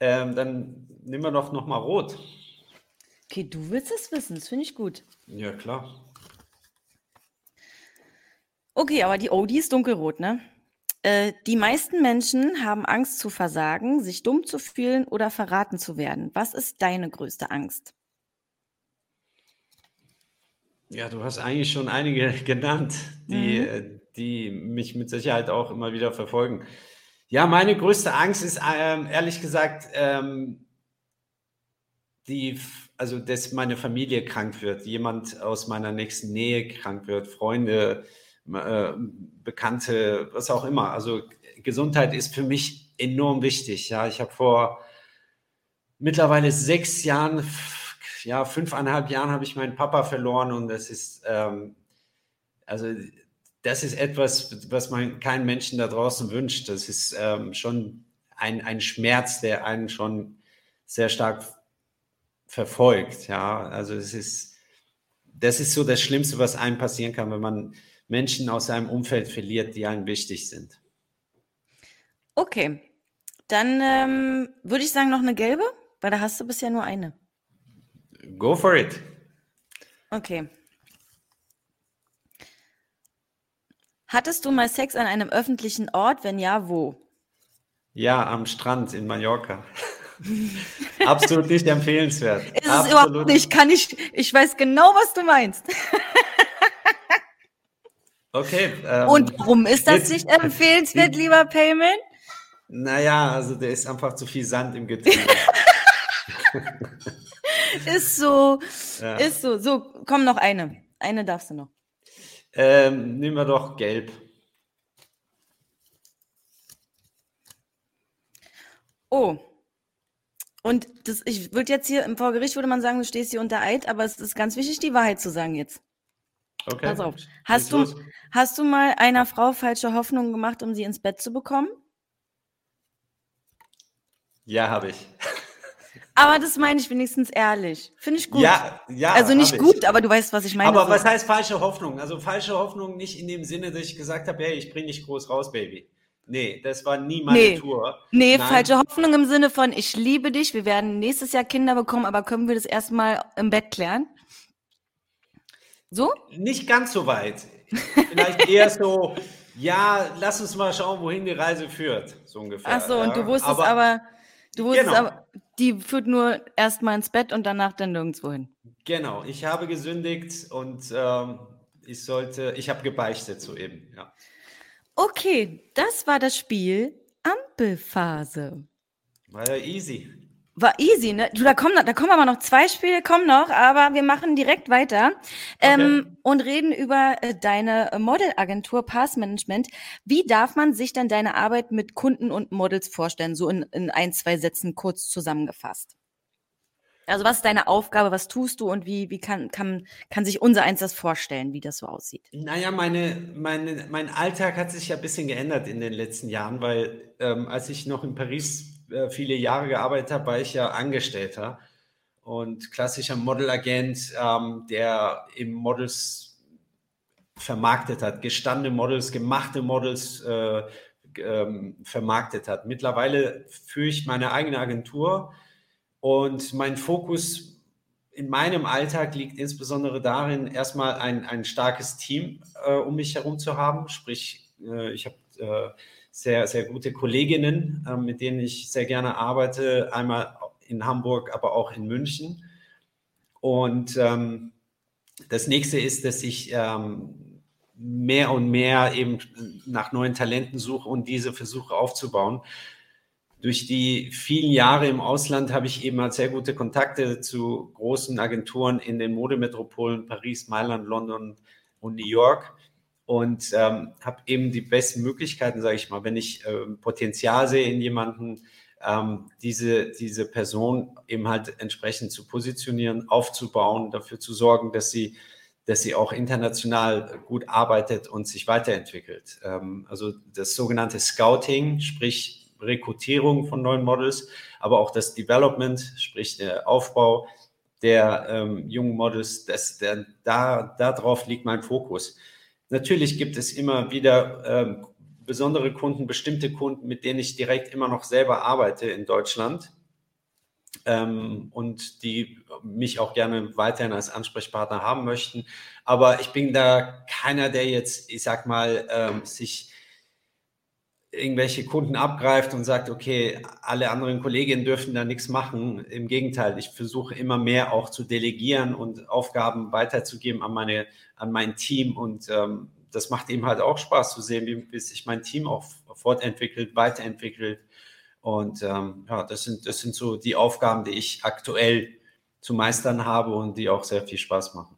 Ähm, dann nehmen wir doch noch mal rot. Okay, du willst es wissen, das finde ich gut. Ja, klar. Okay, aber die, die ist dunkelrot, ne? Äh, die meisten Menschen haben Angst zu versagen, sich dumm zu fühlen oder verraten zu werden. Was ist deine größte Angst? Ja, du hast eigentlich schon einige genannt, die, Mhm. Die mich mit Sicherheit auch immer wieder verfolgen. Ja, meine größte Angst ist ähm, ehrlich gesagt, ähm, die, also dass meine Familie krank wird, jemand aus meiner nächsten Nähe krank wird, Freunde, äh, Bekannte, was auch immer. Also Gesundheit ist für mich enorm wichtig. Ja, ich habe vor mittlerweile sechs Jahren, ja, fünfeinhalb Jahren habe ich meinen Papa verloren und das ist, ähm, also das ist etwas, was man keinen Menschen da draußen wünscht. Das ist ähm, schon ein, ein Schmerz, der einen schon sehr stark verfolgt. Ja, also es ist, das ist so das Schlimmste, was einem passieren kann, wenn man Menschen aus seinem Umfeld verliert, die einem wichtig sind. Okay, dann ähm, würde ich sagen noch eine gelbe, weil da hast du bisher nur eine. Go for it. Okay. Hattest du mal Sex an einem öffentlichen Ort? Wenn ja, wo? Ja, am Strand in Mallorca. Absolut nicht empfehlenswert. Ist es Absolut überhaupt nicht, kann ich, ich weiß genau, was du meinst. Okay. Ähm, Und warum ist das nicht empfehlenswert, lieber Payman? Naja, also der ist einfach zu viel Sand im Getriebe. Ist so, Ja. ist so. So, komm noch eine. Eine darfst du noch. Ähm, nehmen wir doch gelb. Oh. Und das, ich würde jetzt hier im Vorgericht würde man sagen, du stehst hier unter Eid, aber es ist ganz wichtig, die Wahrheit zu sagen jetzt. Okay. Pass auf. Hast du, hast du mal einer Frau falsche Hoffnungen gemacht, um sie ins Bett zu bekommen? Ja, habe ich. Aber das meine ich wenigstens ehrlich. Finde ich gut. Ja, ja. Also nicht gut, aber du weißt, was ich meine. Aber so. was heißt falsche Hoffnung? Also falsche Hoffnung nicht in dem Sinne, dass ich gesagt habe, hey, ich bringe dich groß raus, Baby. Nee, das war nie meine Nee. Tour. Nee, Nein. falsche Hoffnung im Sinne von, ich liebe dich, wir werden nächstes Jahr Kinder bekommen, aber können wir das erstmal im Bett klären? So? Nicht ganz so weit. Vielleicht eher so, ja, lass uns mal schauen, wohin die Reise führt. So ungefähr. Ach so, ja. und du wusstest aber, du wusstest Genau. aber, die führt nur erstmal ins Bett und danach dann nirgendwo hin. Genau, ich habe gesündigt und ähm, ich sollte, ich habe gebeichtet soeben, ja. Okay, das war das Spiel Ampelphase. War ja easy. War easy, ne? Du, da kommen, noch- da kommen aber noch zwei Spiele, kommen noch, aber wir machen direkt weiter ähm, und reden über äh, deine Modelagentur Pass Management. Wie darf man sich denn deine Arbeit mit Kunden und Models vorstellen? So in, in ein, zwei Sätzen kurz zusammengefasst. Also was ist deine Aufgabe, was tust du und wie, wie kann, kann, kann sich unser eins das vorstellen, wie das so aussieht? Naja, meine, meine, mein Alltag hat sich ja ein bisschen geändert in den letzten Jahren, weil ähm, als ich noch in Paris äh, viele Jahre gearbeitet habe, war ich ja Angestellter und klassischer Modelagent, ähm, der eben Models vermarktet hat, gestandene Models, gemachte Models äh, ähm, vermarktet hat. Mittlerweile führe ich meine eigene Agentur und mein Fokus in meinem Alltag liegt insbesondere darin, erstmal ein, ein starkes Team äh, um mich herum zu haben. Sprich, äh, ich habe äh, sehr, sehr gute Kolleginnen, äh, mit denen ich sehr gerne arbeite, einmal in Hamburg, aber auch in München. Und ähm, das nächste ist, dass ich ähm, mehr und mehr eben nach neuen Talenten suche und diese versuche aufzubauen. Durch die vielen Jahre im Ausland habe ich eben halt sehr gute Kontakte zu großen Agenturen in den Modemetropolen Paris, Mailand, London und New York und ähm, habe eben die besten Möglichkeiten, sage ich mal, wenn ich ähm, Potenzial sehe in jemanden, ähm, diese, diese Person eben halt entsprechend zu positionieren, aufzubauen, dafür zu sorgen, dass sie, dass sie auch international gut arbeitet und sich weiterentwickelt. Ähm, also das sogenannte Scouting, sprich Rekrutierung von neuen Models, aber auch das Development, sprich der Aufbau der ähm, jungen Models, das, der, da, darauf liegt mein Fokus. Natürlich gibt es immer wieder ähm, besondere Kunden, bestimmte Kunden, mit denen ich direkt immer noch selber arbeite in Deutschland ähm, und die mich auch gerne weiterhin als Ansprechpartner haben möchten. Aber ich bin da keiner, der jetzt, ich sag mal, ähm, sich irgendwelche Kunden abgreift und sagt, okay, alle anderen Kolleginnen dürfen da nichts machen. Im Gegenteil, ich versuche immer mehr auch zu delegieren und Aufgaben weiterzugeben an meine, an mein Team und ähm, das macht eben halt auch Spaß zu sehen, wie, wie sich mein Team auch fortentwickelt, weiterentwickelt. Und ähm, ja, das sind, das sind so die Aufgaben, die ich aktuell zu meistern habe und die auch sehr viel Spaß machen.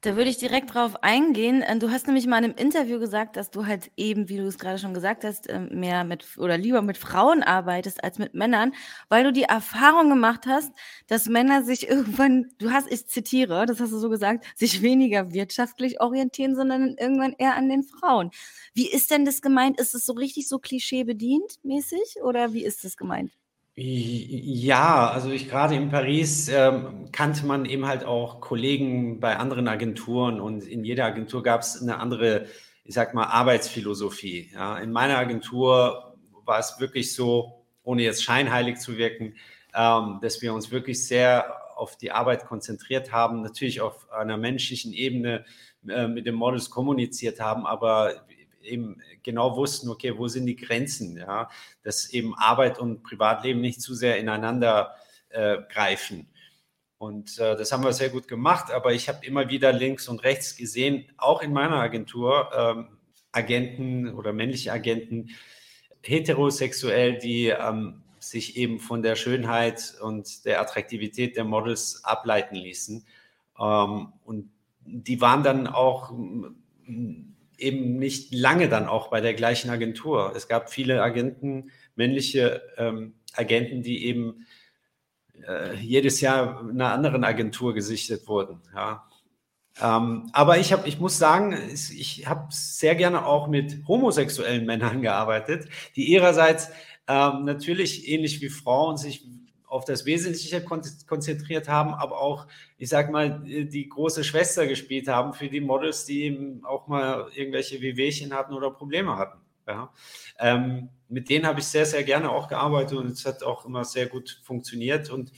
Da würde ich direkt drauf eingehen. Äh, Du hast nämlich mal in einem Interview gesagt, dass du halt eben, wie du es gerade schon gesagt hast, ähm, mehr mit oder lieber mit Frauen arbeitest als mit Männern, weil du die Erfahrung gemacht hast, dass Männer sich irgendwann, du hast, ich zitiere, das hast du so gesagt, sich weniger wirtschaftlich orientieren, sondern irgendwann eher an den Frauen. Wie ist denn das gemeint? Ist es so richtig so Klischee bedient mäßig oder wie ist das gemeint? Ja, also ich gerade in Paris ähm, kannte man eben halt auch Kollegen bei anderen Agenturen und in jeder Agentur gab es eine andere, ich sag mal, Arbeitsphilosophie. Ja. In meiner Agentur war es wirklich so, ohne jetzt scheinheilig zu wirken, ähm, dass wir uns wirklich sehr auf die Arbeit konzentriert haben, natürlich auf einer menschlichen Ebene äh, mit den Models kommuniziert haben, aber eben genau wussten, okay, wo sind die Grenzen, ja, dass eben Arbeit und Privatleben nicht zu sehr ineinander äh, greifen. Und äh, das haben wir sehr gut gemacht, aber ich habe immer wieder links und rechts gesehen, auch in meiner Agentur, ähm, Agenten oder männliche Agenten, heterosexuell, die ähm, sich eben von der Schönheit und der Attraktivität der Models ableiten ließen. Ähm, und die waren dann auch eben nicht lange dann auch bei der gleichen Agentur. Es gab viele Agenten, männliche ähm, Agenten, die eben äh, jedes Jahr einer anderen Agentur gesichtet wurden. Ja. Ähm, aber ich, hab, ich muss sagen, ich habe sehr gerne auch mit homosexuellen Männern gearbeitet, die ihrerseits ähm, natürlich ähnlich wie Frauen sich auf das Wesentliche konzentriert haben, aber auch, ich sag mal, die große Schwester gespielt haben für die Models, die eben auch mal irgendwelche Wehwehchen hatten oder Probleme hatten. Ja. Ähm, mit denen habe ich sehr, sehr gerne auch gearbeitet und es hat auch immer sehr gut funktioniert und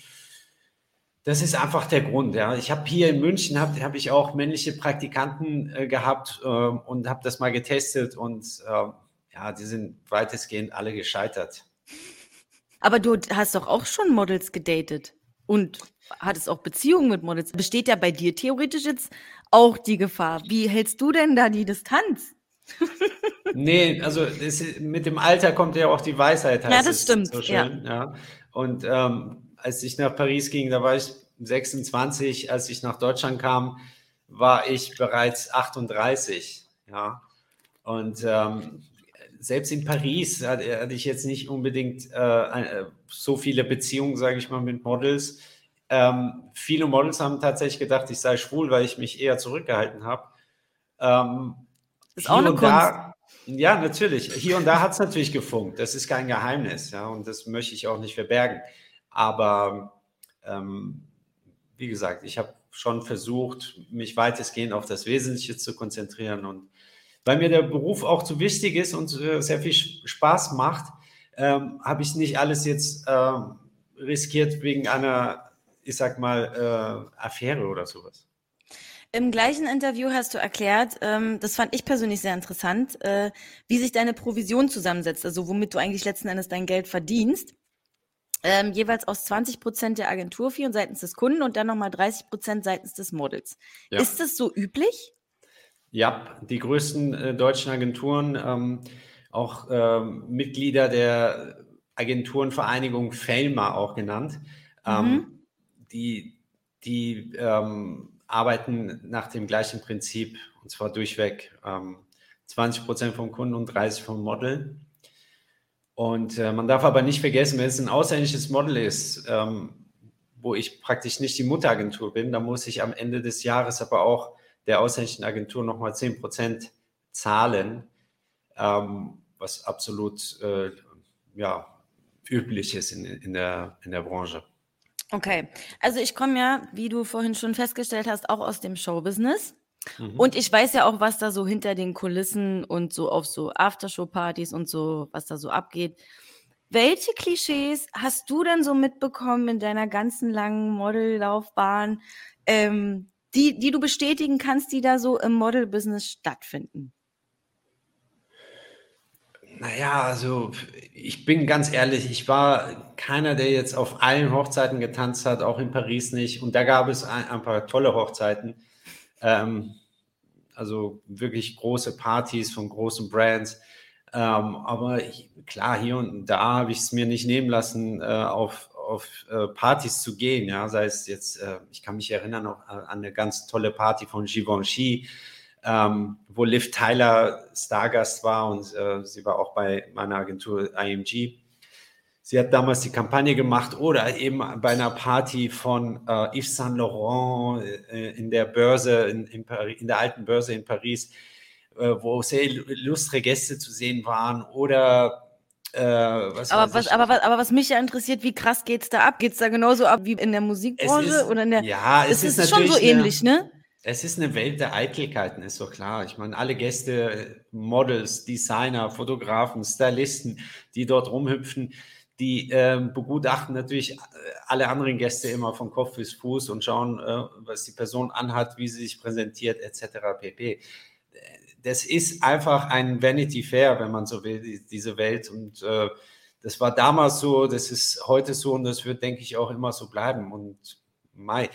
das ist einfach der Grund. Ja. Ich habe hier in München habe hab ich auch männliche Praktikanten äh, gehabt äh, und habe das mal getestet und äh, ja, die sind weitestgehend alle gescheitert. Aber du hast doch auch schon Models gedatet und hattest auch Beziehungen mit Models. Besteht ja bei dir theoretisch jetzt auch die Gefahr. Wie hältst du denn da die Distanz? nee, also das, mit dem Alter kommt ja auch die Weisheit. ja, das stimmt. So schön, ja. ja. Und ähm, als ich nach Paris ging, da war ich 26. Als ich nach Deutschland kam, war ich bereits 38. Ja. Und ähm, selbst in Paris hatte, hatte ich jetzt nicht unbedingt äh, so viele Beziehungen, sage ich mal, mit Models. Ähm, viele Models haben tatsächlich gedacht, ich sei schwul, weil ich mich eher zurückgehalten habe. Ähm, ist auch eine Kunst. Da, ja, natürlich. Hier und da hat es natürlich gefunkt. Das ist kein Geheimnis, ja, und das möchte ich auch nicht verbergen. Aber ähm, wie gesagt, ich habe schon versucht, mich weitestgehend auf das Wesentliche zu konzentrieren und weil mir der Beruf auch zu wichtig ist und äh, sehr viel Spaß macht, ähm, habe ich nicht alles jetzt äh, riskiert wegen einer, ich sag mal, äh, Affäre oder sowas. Im gleichen Interview hast du erklärt, ähm, das fand ich persönlich sehr interessant, äh, wie sich deine Provision zusammensetzt, also womit du eigentlich letzten Endes dein Geld verdienst. Ähm, jeweils aus 20 Prozent der Agenturfee seitens des Kunden und dann nochmal 30 Prozent seitens des Models. Ja. Ist das so üblich? Ja, die größten äh, deutschen Agenturen, ähm, auch ähm, Mitglieder der Agenturenvereinigung FELMA auch genannt, ähm, mhm. die, die ähm, arbeiten nach dem gleichen Prinzip und zwar durchweg 20 ähm, Prozent vom Kunden und 30 vom Model. Und äh, man darf aber nicht vergessen, wenn es ein ausländisches Model ist, ähm, wo ich praktisch nicht die Mutteragentur bin, dann muss ich am Ende des Jahres aber auch der ausländischen Agentur nochmal 10 Prozent zahlen, ähm, was absolut äh, ja, üblich ist in, in, der, in der Branche. Okay, also ich komme ja, wie du vorhin schon festgestellt hast, auch aus dem Showbusiness. Mhm. Und ich weiß ja auch, was da so hinter den Kulissen und so auf so Aftershow-Partys und so, was da so abgeht. Welche Klischees hast du denn so mitbekommen in deiner ganzen langen Modellaufbahn, ähm, die, die du bestätigen kannst, die da so im Model-Business stattfinden? Naja, also ich bin ganz ehrlich, ich war keiner, der jetzt auf allen Hochzeiten getanzt hat, auch in Paris nicht. Und da gab es ein, ein paar tolle Hochzeiten. Ähm, also wirklich große Partys von großen Brands. Ähm, aber ich, klar, hier und da habe ich es mir nicht nehmen lassen, äh, auf auf äh, Partys zu gehen, ja, sei es jetzt, äh, ich kann mich erinnern noch an, eine ganz tolle Party von Givenchy, ähm, wo Liv Tyler Stargast war und äh, sie war auch bei meiner Agentur IMG. Sie hat damals die Kampagne gemacht oder eben bei einer Party von äh, Yves Saint Laurent äh, in der Börse, in, in, in, der alten Börse in Paris, äh, wo sehr illustre Gäste zu sehen waren oder äh, was aber, was, aber, was, aber was mich ja interessiert, wie krass geht es da ab? Geht es da genauso ab wie in der Musikbranche? Ist, oder in der, ja, es, ist, ist schon so ähnlich, ne? Es ist eine Welt der Eitelkeiten, ist doch klar. Ich meine, alle Gäste, Models, Designer, Fotografen, Stylisten, die dort rumhüpfen, die äh, begutachten natürlich alle anderen Gäste immer von Kopf bis Fuß und schauen, äh, was die Person anhat, wie sie sich präsentiert, etc. pp das ist einfach ein Vanity Fair, wenn man so will, die, diese Welt. Und äh, das war damals so, das ist heute so und das wird, denke ich, auch immer so bleiben. Und Mai,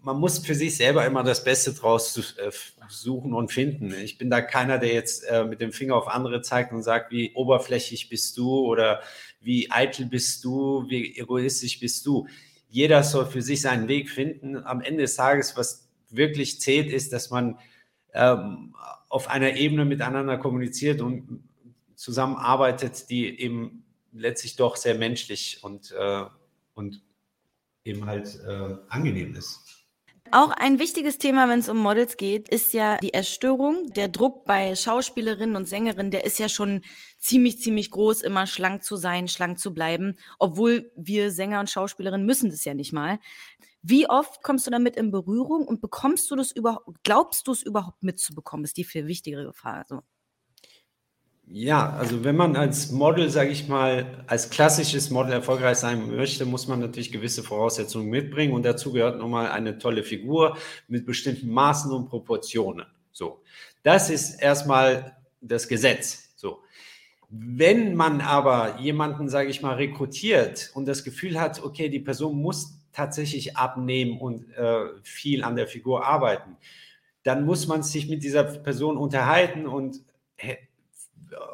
man muss für sich selber immer das Beste draus äh, suchen und finden. Ich bin da keiner, der jetzt äh, mit dem Finger auf andere zeigt und sagt, wie oberflächlich bist du oder wie eitel bist du, wie egoistisch bist du. Jeder soll für sich seinen Weg finden. Am Ende des Tages, was wirklich zählt, ist, dass man ähm, auf einer Ebene miteinander kommuniziert und zusammenarbeitet, die eben letztlich doch sehr menschlich und, äh, und eben halt äh, angenehm ist. Auch ein wichtiges Thema, wenn es um Models geht, ist ja die Essstörung. Der Druck bei Schauspielerinnen und Sängerinnen, der ist ja schon ziemlich, ziemlich groß, immer schlank zu sein, schlank zu bleiben. Obwohl wir Sänger und Schauspielerinnen müssen das ja nicht mal. Wie oft kommst du damit in Berührung und bekommst du das überhaupt, glaubst du es überhaupt mitzubekommen, ist die viel wichtigere Frage. Ja, also wenn man als Model, sage ich mal, als klassisches Model erfolgreich sein möchte, muss man natürlich gewisse Voraussetzungen mitbringen und dazu gehört nochmal eine tolle Figur mit bestimmten Maßen und Proportionen. So, das ist erstmal das Gesetz. So, wenn man aber jemanden, sage ich mal, rekrutiert und das Gefühl hat, okay, die Person muss tatsächlich abnehmen und äh, viel an der Figur arbeiten, dann muss man sich mit dieser Person unterhalten und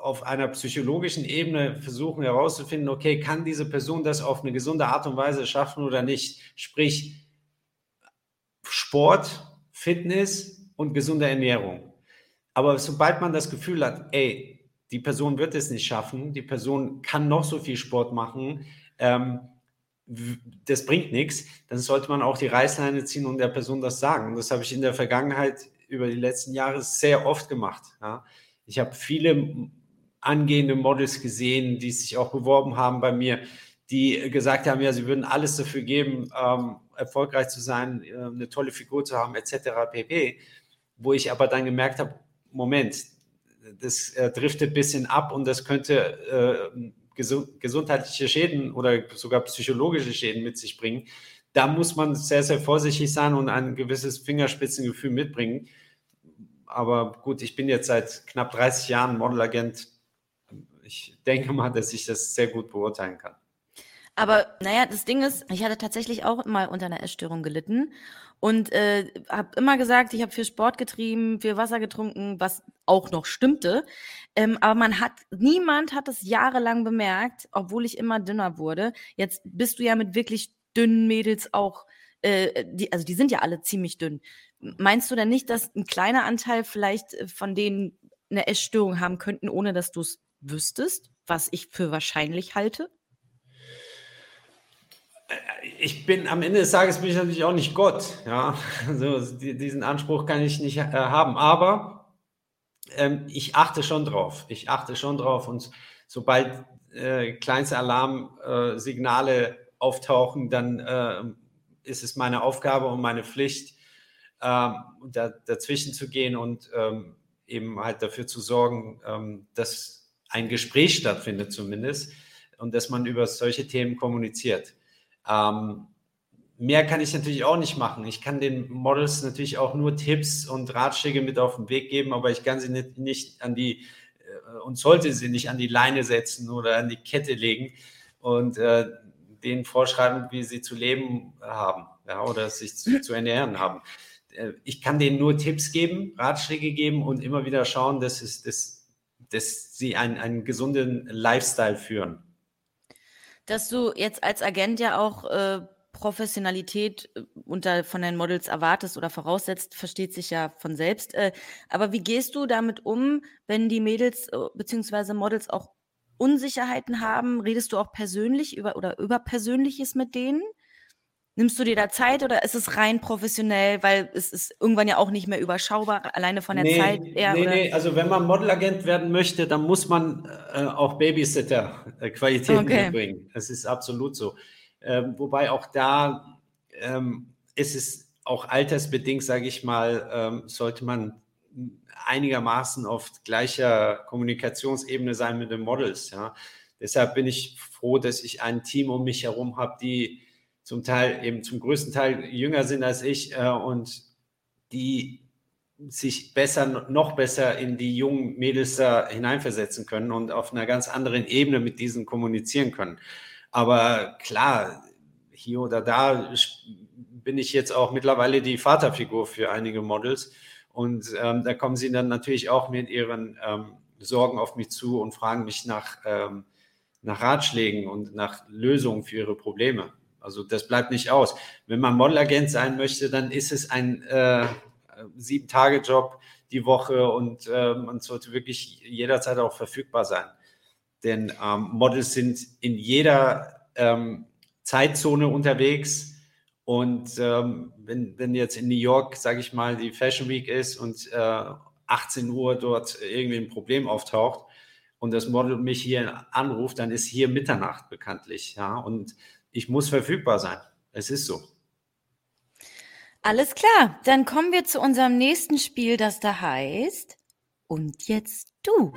auf einer psychologischen Ebene versuchen herauszufinden, okay, kann diese Person das auf eine gesunde Art und Weise schaffen oder nicht? Sprich, Sport, Fitness und gesunde Ernährung. Aber sobald man das Gefühl hat, ey, die Person wird es nicht schaffen, die Person kann noch so viel Sport machen, ähm, das bringt nichts, dann sollte man auch die Reißleine ziehen und der Person das sagen. Und das habe ich in der Vergangenheit über die letzten Jahre sehr oft gemacht. Ja. Ich habe viele angehende Models gesehen, die sich auch beworben haben bei mir, die gesagt haben, ja, sie würden alles dafür geben, ähm, erfolgreich zu sein, äh, eine tolle Figur zu haben, etc. pp. Wo ich aber dann gemerkt habe, Moment, das äh, driftet ein bisschen ab und das könnte äh, gesundheitliche Schäden oder sogar psychologische Schäden mit sich bringen. Da muss man sehr, sehr vorsichtig sein und ein gewisses Fingerspitzengefühl mitbringen. Aber gut, ich bin jetzt seit knapp 30 Jahren Modelagent ich denke mal, dass ich das sehr gut beurteilen kann. Aber naja, das Ding ist, ich hatte tatsächlich auch mal unter einer Essstörung gelitten und äh, habe immer gesagt, ich habe viel Sport getrieben, viel Wasser getrunken, was auch noch stimmte. Ähm, aber man hat, niemand hat es jahrelang bemerkt, obwohl ich immer dünner wurde. Jetzt bist du ja mit wirklich dünnen Mädels auch, äh, die, also die sind ja alle ziemlich dünn. Meinst du denn nicht, dass ein kleiner Anteil vielleicht äh, von denen eine Essstörung haben könnten, ohne dass du es wüsstest, was ich für wahrscheinlich halte? Ich bin am Ende des Tages bin ich natürlich auch nicht Gott, ja. Also diesen Anspruch kann ich nicht äh, haben, aber ähm, ich achte schon drauf. Ich achte schon drauf und sobald äh, kleinste Alarmsignale äh, auftauchen, dann äh, ist es meine Aufgabe und meine Pflicht, ähm, da, dazwischen zu gehen und ähm, eben halt dafür zu sorgen, ähm, dass ein Gespräch stattfindet zumindest und dass man über solche Themen kommuniziert. Ähm, mehr kann ich natürlich auch nicht machen. Ich kann den Models natürlich auch nur Tipps und Ratschläge mit auf den Weg geben, aber ich kann sie nicht, nicht an die äh, und sollte sie nicht an die Leine setzen oder an die Kette legen und äh, denen vorschreiben, wie sie zu leben haben ja, oder sich zu, zu ernähren haben. Äh, ich kann denen nur Tipps geben, Ratschläge geben und immer wieder schauen, dass es das dass sie einen, einen gesunden Lifestyle führen. Dass du jetzt als Agent ja auch äh, Professionalität äh, unter von den Models erwartest oder voraussetzt, versteht sich ja von selbst. Äh, aber wie gehst du damit um, wenn die Mädels äh, bzw. Models auch Unsicherheiten haben? Redest du auch persönlich über oder über Persönliches mit denen? Nimmst du dir da Zeit oder ist es rein professionell, weil es ist irgendwann ja auch nicht mehr überschaubar, alleine von der nee, Zeit eher? Nee, oder? nee, also wenn man Modelagent werden möchte, dann muss man äh, auch Babysitter-Qualitäten äh, okay. mitbringen. Das ist absolut so. Ähm, wobei auch da ähm, ist es auch altersbedingt, sage ich mal, ähm, sollte man einigermaßen auf gleicher Kommunikationsebene sein mit den Models. Ja. Deshalb bin ich froh, dass ich ein Team um mich herum habe, die zum Teil eben zum größten Teil jünger sind als ich äh, und die sich besser, noch besser in die jungen Mädels da hineinversetzen können und auf einer ganz anderen Ebene mit diesen kommunizieren können. Aber klar, hier oder da bin ich jetzt auch mittlerweile die Vaterfigur für einige Models. Und ähm, da kommen sie dann natürlich auch mit ihren ähm, Sorgen auf mich zu und fragen mich nach, ähm, nach Ratschlägen und nach Lösungen für ihre Probleme. Also das bleibt nicht aus. Wenn man Modelagent sein möchte, dann ist es ein äh, Sieben-Tage-Job die Woche und äh, man sollte wirklich jederzeit auch verfügbar sein. Denn ähm, Models sind in jeder ähm, Zeitzone unterwegs Und ähm, wenn, wenn jetzt in New York, sage ich mal, die Fashion Week ist und äh, 18 Uhr dort irgendwie ein Problem auftaucht und das Model mich hier anruft, dann ist hier Mitternacht bekanntlich. Ja, und ich muss verfügbar sein. Es ist so. Alles klar, dann kommen wir zu unserem nächsten Spiel, das da heißt Und jetzt du.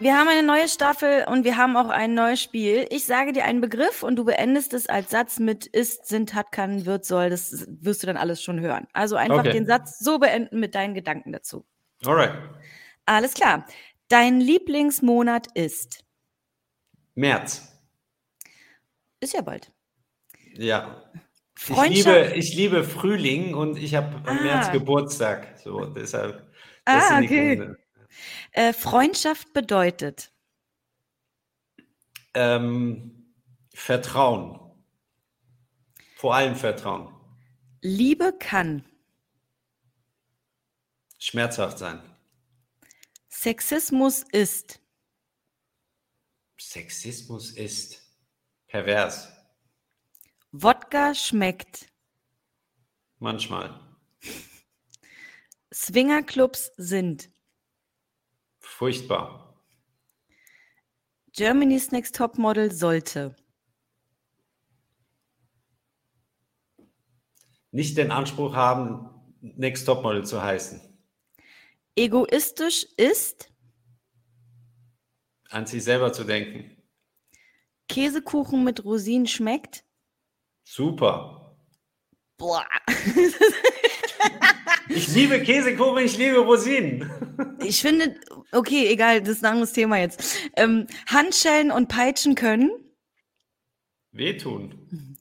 Wir haben eine neue Staffel und wir haben auch ein neues Spiel. Ich sage dir einen Begriff und du beendest es als Satz mit ist, sind, hat, kann, wird, soll. Das wirst du dann alles schon hören. Also einfach okay. den Satz so beenden mit deinen Gedanken dazu. Alright. Alles klar. Dein Lieblingsmonat ist? März. Ist ja bald. Ja. Ich liebe, ich liebe Frühling und ich habe im ah. März Geburtstag. So, deshalb. ah, okay. Äh, Freundschaft bedeutet? Ähm, Vertrauen. Vor allem Vertrauen. Liebe kann. Schmerzhaft sein. Sexismus ist. Sexismus ist pervers. Wodka schmeckt. Manchmal. Swingerclubs sind. Furchtbar. Germany's Next Top Model sollte. Nicht den Anspruch haben, Next Top Model zu heißen. Egoistisch ist. An sich selber zu denken. Käsekuchen mit Rosinen schmeckt. Super. Boah. ich liebe Käsekuchen, ich liebe Rosinen. ich finde, okay, egal, das ist ein anderes Thema jetzt. Ähm, Handschellen und Peitschen können. Wehtun.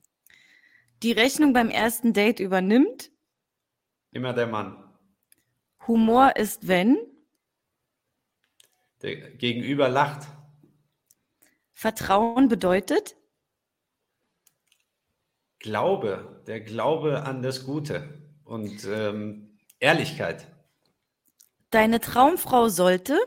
Die Rechnung beim ersten Date übernimmt. Immer der Mann. Humor ist wenn. Der Gegenüber lacht. Vertrauen bedeutet? Glaube, der Glaube an das Gute und ähm, Ehrlichkeit. Deine Traumfrau sollte?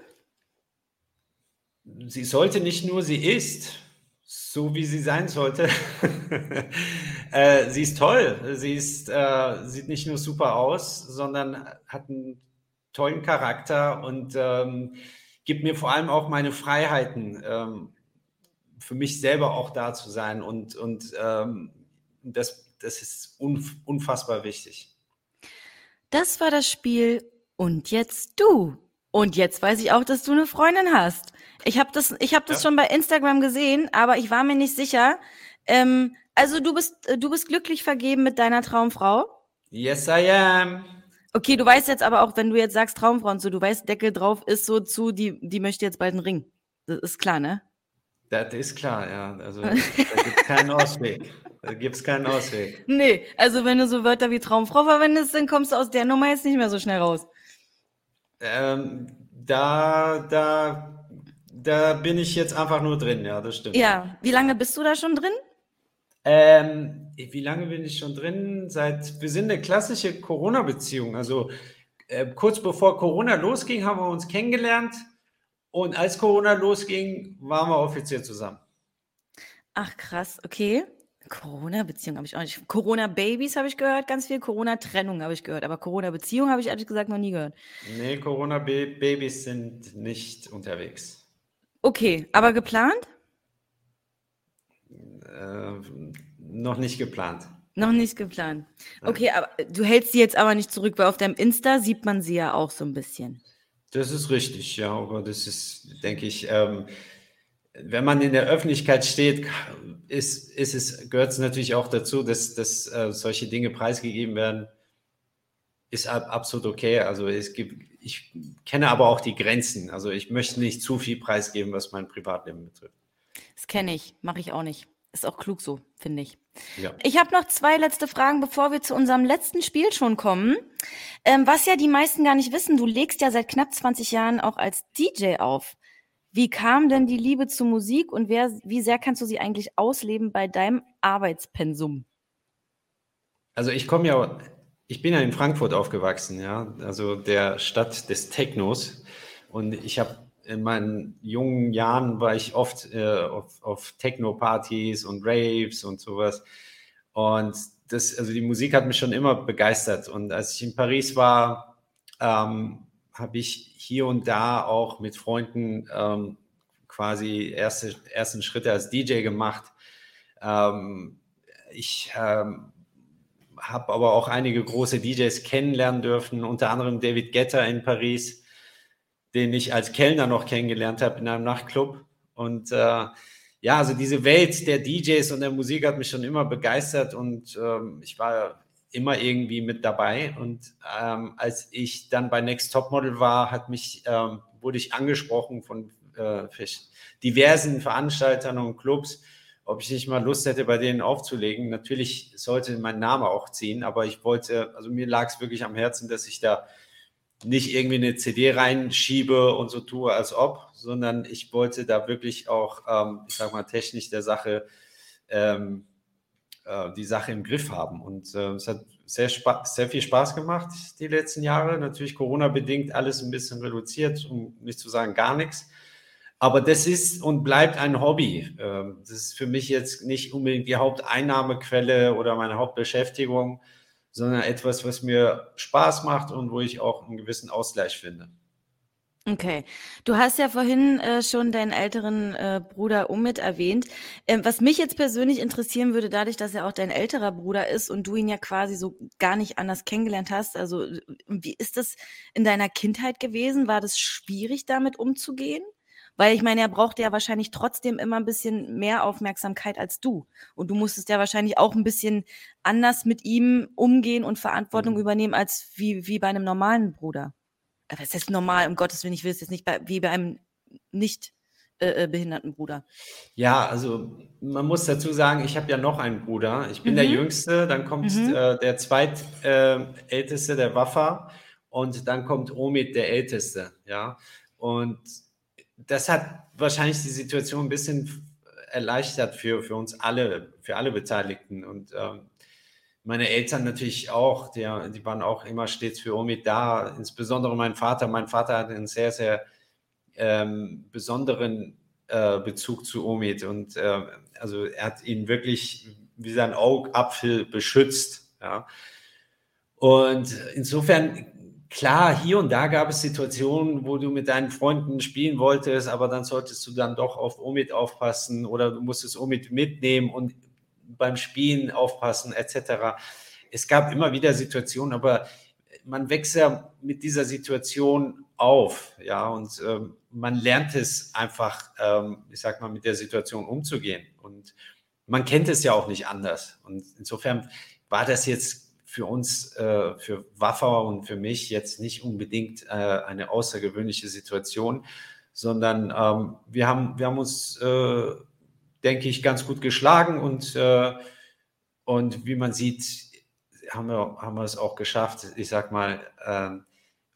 Sie sollte nicht nur, sie ist, so wie sie sein sollte. äh, sie ist toll. Sie ist, äh, sieht nicht nur super aus, sondern hat einen tollen Charakter und ähm, gibt mir vor allem auch meine Freiheiten, ähm, für mich selber auch da zu sein. Und, und ähm, das, das ist unfassbar wichtig. Das war das Spiel und jetzt du. Und jetzt weiß ich auch, dass du eine Freundin hast. Ich habe das, ich hab das ja. schon bei Instagram gesehen, aber ich war mir nicht sicher. Ähm, also du bist, du bist glücklich vergeben mit deiner Traumfrau? Yes, I am. Okay, du weißt jetzt aber auch, wenn du jetzt sagst Traumfrau und so, du weißt, Deckel drauf ist so zu, die, die möchte jetzt bald einen Ring. Das ist klar, ne? Das ist klar, ja. Also da gibt es keinen Ausweg. Da gibt es keinen Ausweg. Nee, also wenn du so Wörter wie Traumfrau verwendest, dann kommst du aus der Nummer jetzt nicht mehr so schnell raus. Ähm, da, da, da bin ich jetzt einfach nur drin, ja, das stimmt. Ja, wie lange bist du da schon drin? Ähm, wie lange bin ich schon drin? Seit, wir sind eine klassische Corona-Beziehung. Also äh, kurz bevor Corona losging, haben wir uns kennengelernt. Und als Corona losging, waren wir offiziell zusammen. Ach krass, okay. Corona-Beziehung habe ich auch nicht. Corona-Babys habe ich gehört, ganz viel. Corona-Trennung habe ich gehört. Aber Corona-Beziehung habe ich ehrlich gesagt noch nie gehört. Nee, Corona-Babys sind nicht unterwegs. Okay, aber geplant? Noch nicht geplant. Noch nicht geplant. Okay, aber du hältst sie jetzt aber nicht zurück, weil auf deinem Insta sieht man sie ja auch so ein bisschen. Das ist richtig, ja, aber das ist, denke ich, ähm, wenn man in der Öffentlichkeit steht, ist, ist es, gehört es natürlich auch dazu, dass, dass äh, solche Dinge preisgegeben werden. Ist ab, absolut okay. Also es gibt, ich kenne aber auch die Grenzen. Also ich möchte nicht zu viel preisgeben, was mein Privatleben betrifft. Das kenne ich, mache ich auch nicht. Ist auch klug so, finde ich. Ja. Ich habe noch zwei letzte Fragen, bevor wir zu unserem letzten Spiel schon kommen. Ähm, was ja die meisten gar nicht wissen, du legst ja seit knapp 20 Jahren auch als DJ auf. Wie kam denn die Liebe zur Musik und wer, wie sehr kannst du sie eigentlich ausleben bei deinem Arbeitspensum? Also ich komme ja, ich bin ja in Frankfurt aufgewachsen, ja, also der Stadt des Technos. Und ich habe in meinen jungen Jahren war ich oft äh, auf, auf Techno-Partys und Raves und sowas. Und das, also die Musik hat mich schon immer begeistert. Und als ich in Paris war, ähm, habe ich hier und da auch mit Freunden ähm, quasi erste, ersten Schritte als DJ gemacht. Ähm, ich ähm, habe aber auch einige große DJs kennenlernen dürfen, unter anderem David Guetta in Paris, den ich als Kellner noch kennengelernt habe in einem Nachtclub. Und äh, ja, also diese Welt der DJs und der Musik hat mich schon immer begeistert und ähm, ich war immer irgendwie mit dabei. Und ähm, als ich dann bei Next Top Model war, hat mich, ähm, wurde ich angesprochen von äh, diversen Veranstaltern und Clubs, ob ich nicht mal Lust hätte, bei denen aufzulegen. Natürlich sollte mein Name auch ziehen, aber ich wollte, also mir lag es wirklich am Herzen, dass ich da nicht irgendwie eine CD reinschiebe und so tue, als ob, sondern ich wollte da wirklich auch, ähm, ich sag mal, technisch der Sache, ähm, äh, die Sache im Griff haben. Und äh, es hat sehr, sehr viel Spaß gemacht die letzten Jahre. Natürlich Corona-bedingt alles ein bisschen reduziert, um nicht zu sagen gar nichts. Aber das ist und bleibt ein Hobby. Ähm, das ist für mich jetzt nicht unbedingt die Haupteinnahmequelle oder meine Hauptbeschäftigung, sondern etwas, was mir Spaß macht und wo ich auch einen gewissen Ausgleich finde. Okay. Du hast ja vorhin äh, schon deinen älteren äh, Bruder Umit erwähnt. Ähm, was mich jetzt persönlich interessieren würde, dadurch, dass er auch dein älterer Bruder ist und du ihn ja quasi so gar nicht anders kennengelernt hast, also wie ist das in deiner Kindheit gewesen? War das schwierig, damit umzugehen? Weil ich meine, er brauchte ja wahrscheinlich trotzdem immer ein bisschen mehr Aufmerksamkeit als du. Und du musstest ja wahrscheinlich auch ein bisschen anders mit ihm umgehen und Verantwortung mhm. übernehmen als wie, wie bei einem normalen Bruder. Aber es ist normal, um Gottes Willen, ich will es jetzt nicht bei, wie bei einem nicht äh, äh, behinderten Bruder. Ja, also man muss dazu sagen, ich habe ja noch einen Bruder. Ich bin mhm. der Jüngste, dann kommt mhm. äh, der zweitälteste, äh, der Waffa, und dann kommt Omid, der Älteste. Ja, und das hat wahrscheinlich die Situation ein bisschen erleichtert für, für uns alle, für alle Beteiligten. Und ähm, meine Eltern natürlich auch, die, die waren auch immer stets für Omid da, insbesondere mein Vater. Mein Vater hat einen sehr, sehr ähm, besonderen äh, Bezug zu Omid und äh, also er hat ihn wirklich wie sein Augapfel beschützt. Ja. Und insofern klar, hier und da gab es Situationen, wo du mit deinen Freunden spielen wolltest, aber dann solltest du dann doch auf Omid aufpassen oder du musstest Omid mitnehmen und beim Spielen aufpassen etc. Es gab immer wieder Situationen, aber man wächst ja mit dieser Situation auf, ja, und ähm, man lernt es einfach, ähm, ich sag mal, mit der Situation umzugehen. Und man kennt es ja auch nicht anders. Und insofern war das jetzt für uns, äh, für Waffer und für mich jetzt nicht unbedingt äh, eine außergewöhnliche Situation, sondern ähm, wir, haben, wir haben uns, äh, denke ich, ganz gut geschlagen und, äh, und wie man sieht, haben wir, haben wir es auch geschafft, ich sag mal, ähm,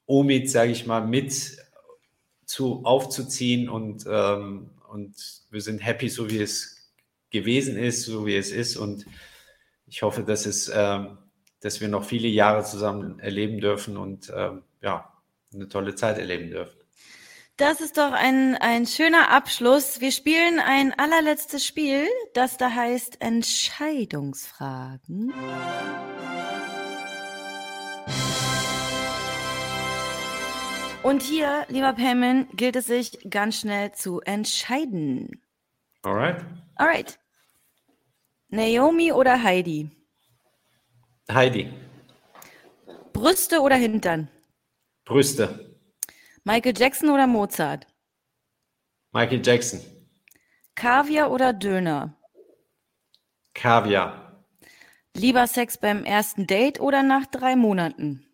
Omid, sage ich mal, mit zu, aufzuziehen und, ähm, und wir sind happy, so wie es gewesen ist, so wie es ist und ich hoffe, dass es ähm, dass wir noch viele Jahre zusammen erleben dürfen und ähm, ja, eine tolle Zeit erleben dürfen. Das ist doch ein, ein schöner Abschluss. Wir spielen ein allerletztes Spiel, das da heißt Entscheidungsfragen. Und hier, lieber Payman, gilt es sich ganz schnell zu entscheiden. Alright. Alright. Naomi oder Heidi? Heidi. Brüste oder Hintern? Brüste. Michael Jackson oder Mozart? Michael Jackson. Kaviar oder Döner? Kaviar. Lieber Sex beim ersten Date oder nach drei Monaten?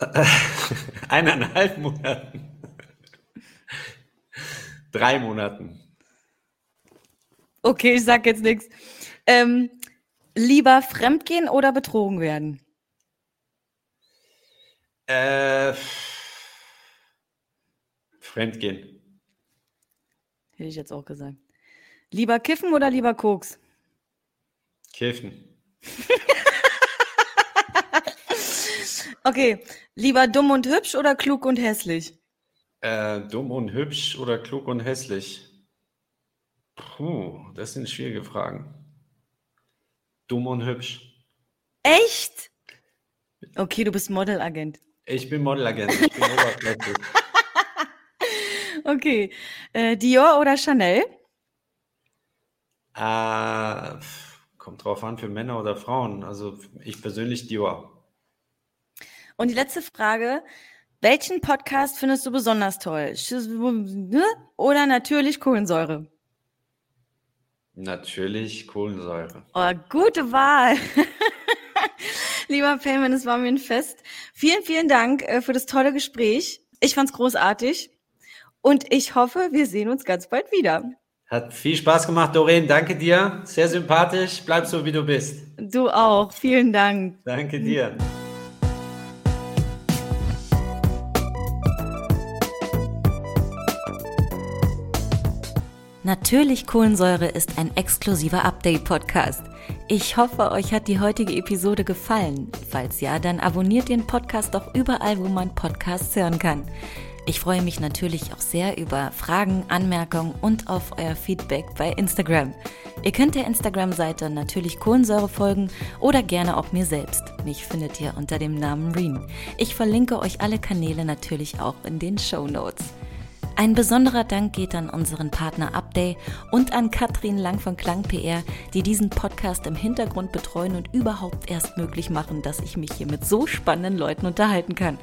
Eineinhalb Monaten. drei Monaten. Okay, ich sag jetzt nichts. Ähm, Lieber fremdgehen oder betrogen werden? Äh, fremdgehen. Hätte ich jetzt auch gesagt. Lieber kiffen oder lieber Koks? Kiffen. okay. Lieber dumm und hübsch oder klug und hässlich? Äh, dumm und hübsch oder klug und hässlich? Puh, das sind schwierige Fragen. Dumm und hübsch. Echt? Okay, du bist Modelagent. Ich bin Modelagent. Ich bin oberflächlich. Okay. Äh, Dior oder Chanel? Äh, kommt drauf an, für Männer oder Frauen. Also ich persönlich Dior. Und die letzte Frage. Welchen Podcast findest du besonders toll? Oder natürlich Kohlensäure? Natürlich Kohlensäure. Oh, gute Wahl. Lieber Payman, es war mir ein Fest. Vielen, vielen Dank äh, für das tolle Gespräch. Ich fand's großartig. Und ich hoffe, wir sehen uns ganz bald wieder. Hat viel Spaß gemacht, Doreen. Danke dir. Sehr sympathisch. Bleib so, wie du bist. Du auch. Vielen Dank. Danke dir. Natürlich Kohlensäure ist ein exklusiver Update-Podcast. Ich hoffe, euch hat die heutige Episode gefallen. Falls ja, dann abonniert den Podcast doch überall, wo man Podcasts hören kann. Ich freue mich natürlich auch sehr über Fragen, Anmerkungen und auf euer Feedback bei Instagram. Ihr könnt der Instagram-Seite natürlich Kohlensäure folgen oder gerne auch mir selbst. Mich findet ihr unter dem Namen Reen. Ich verlinke euch alle Kanäle natürlich auch in den Show Notes. Ein besonderer Dank geht an unseren Partner Upday und an Katrin Lang von Klang PR, die diesen Podcast im Hintergrund betreuen und überhaupt erst möglich machen, dass ich mich hier mit so spannenden Leuten unterhalten kann.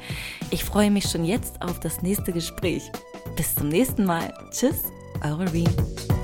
Ich freue mich schon jetzt auf das nächste Gespräch. Bis zum nächsten Mal. Tschüss, eure Reen.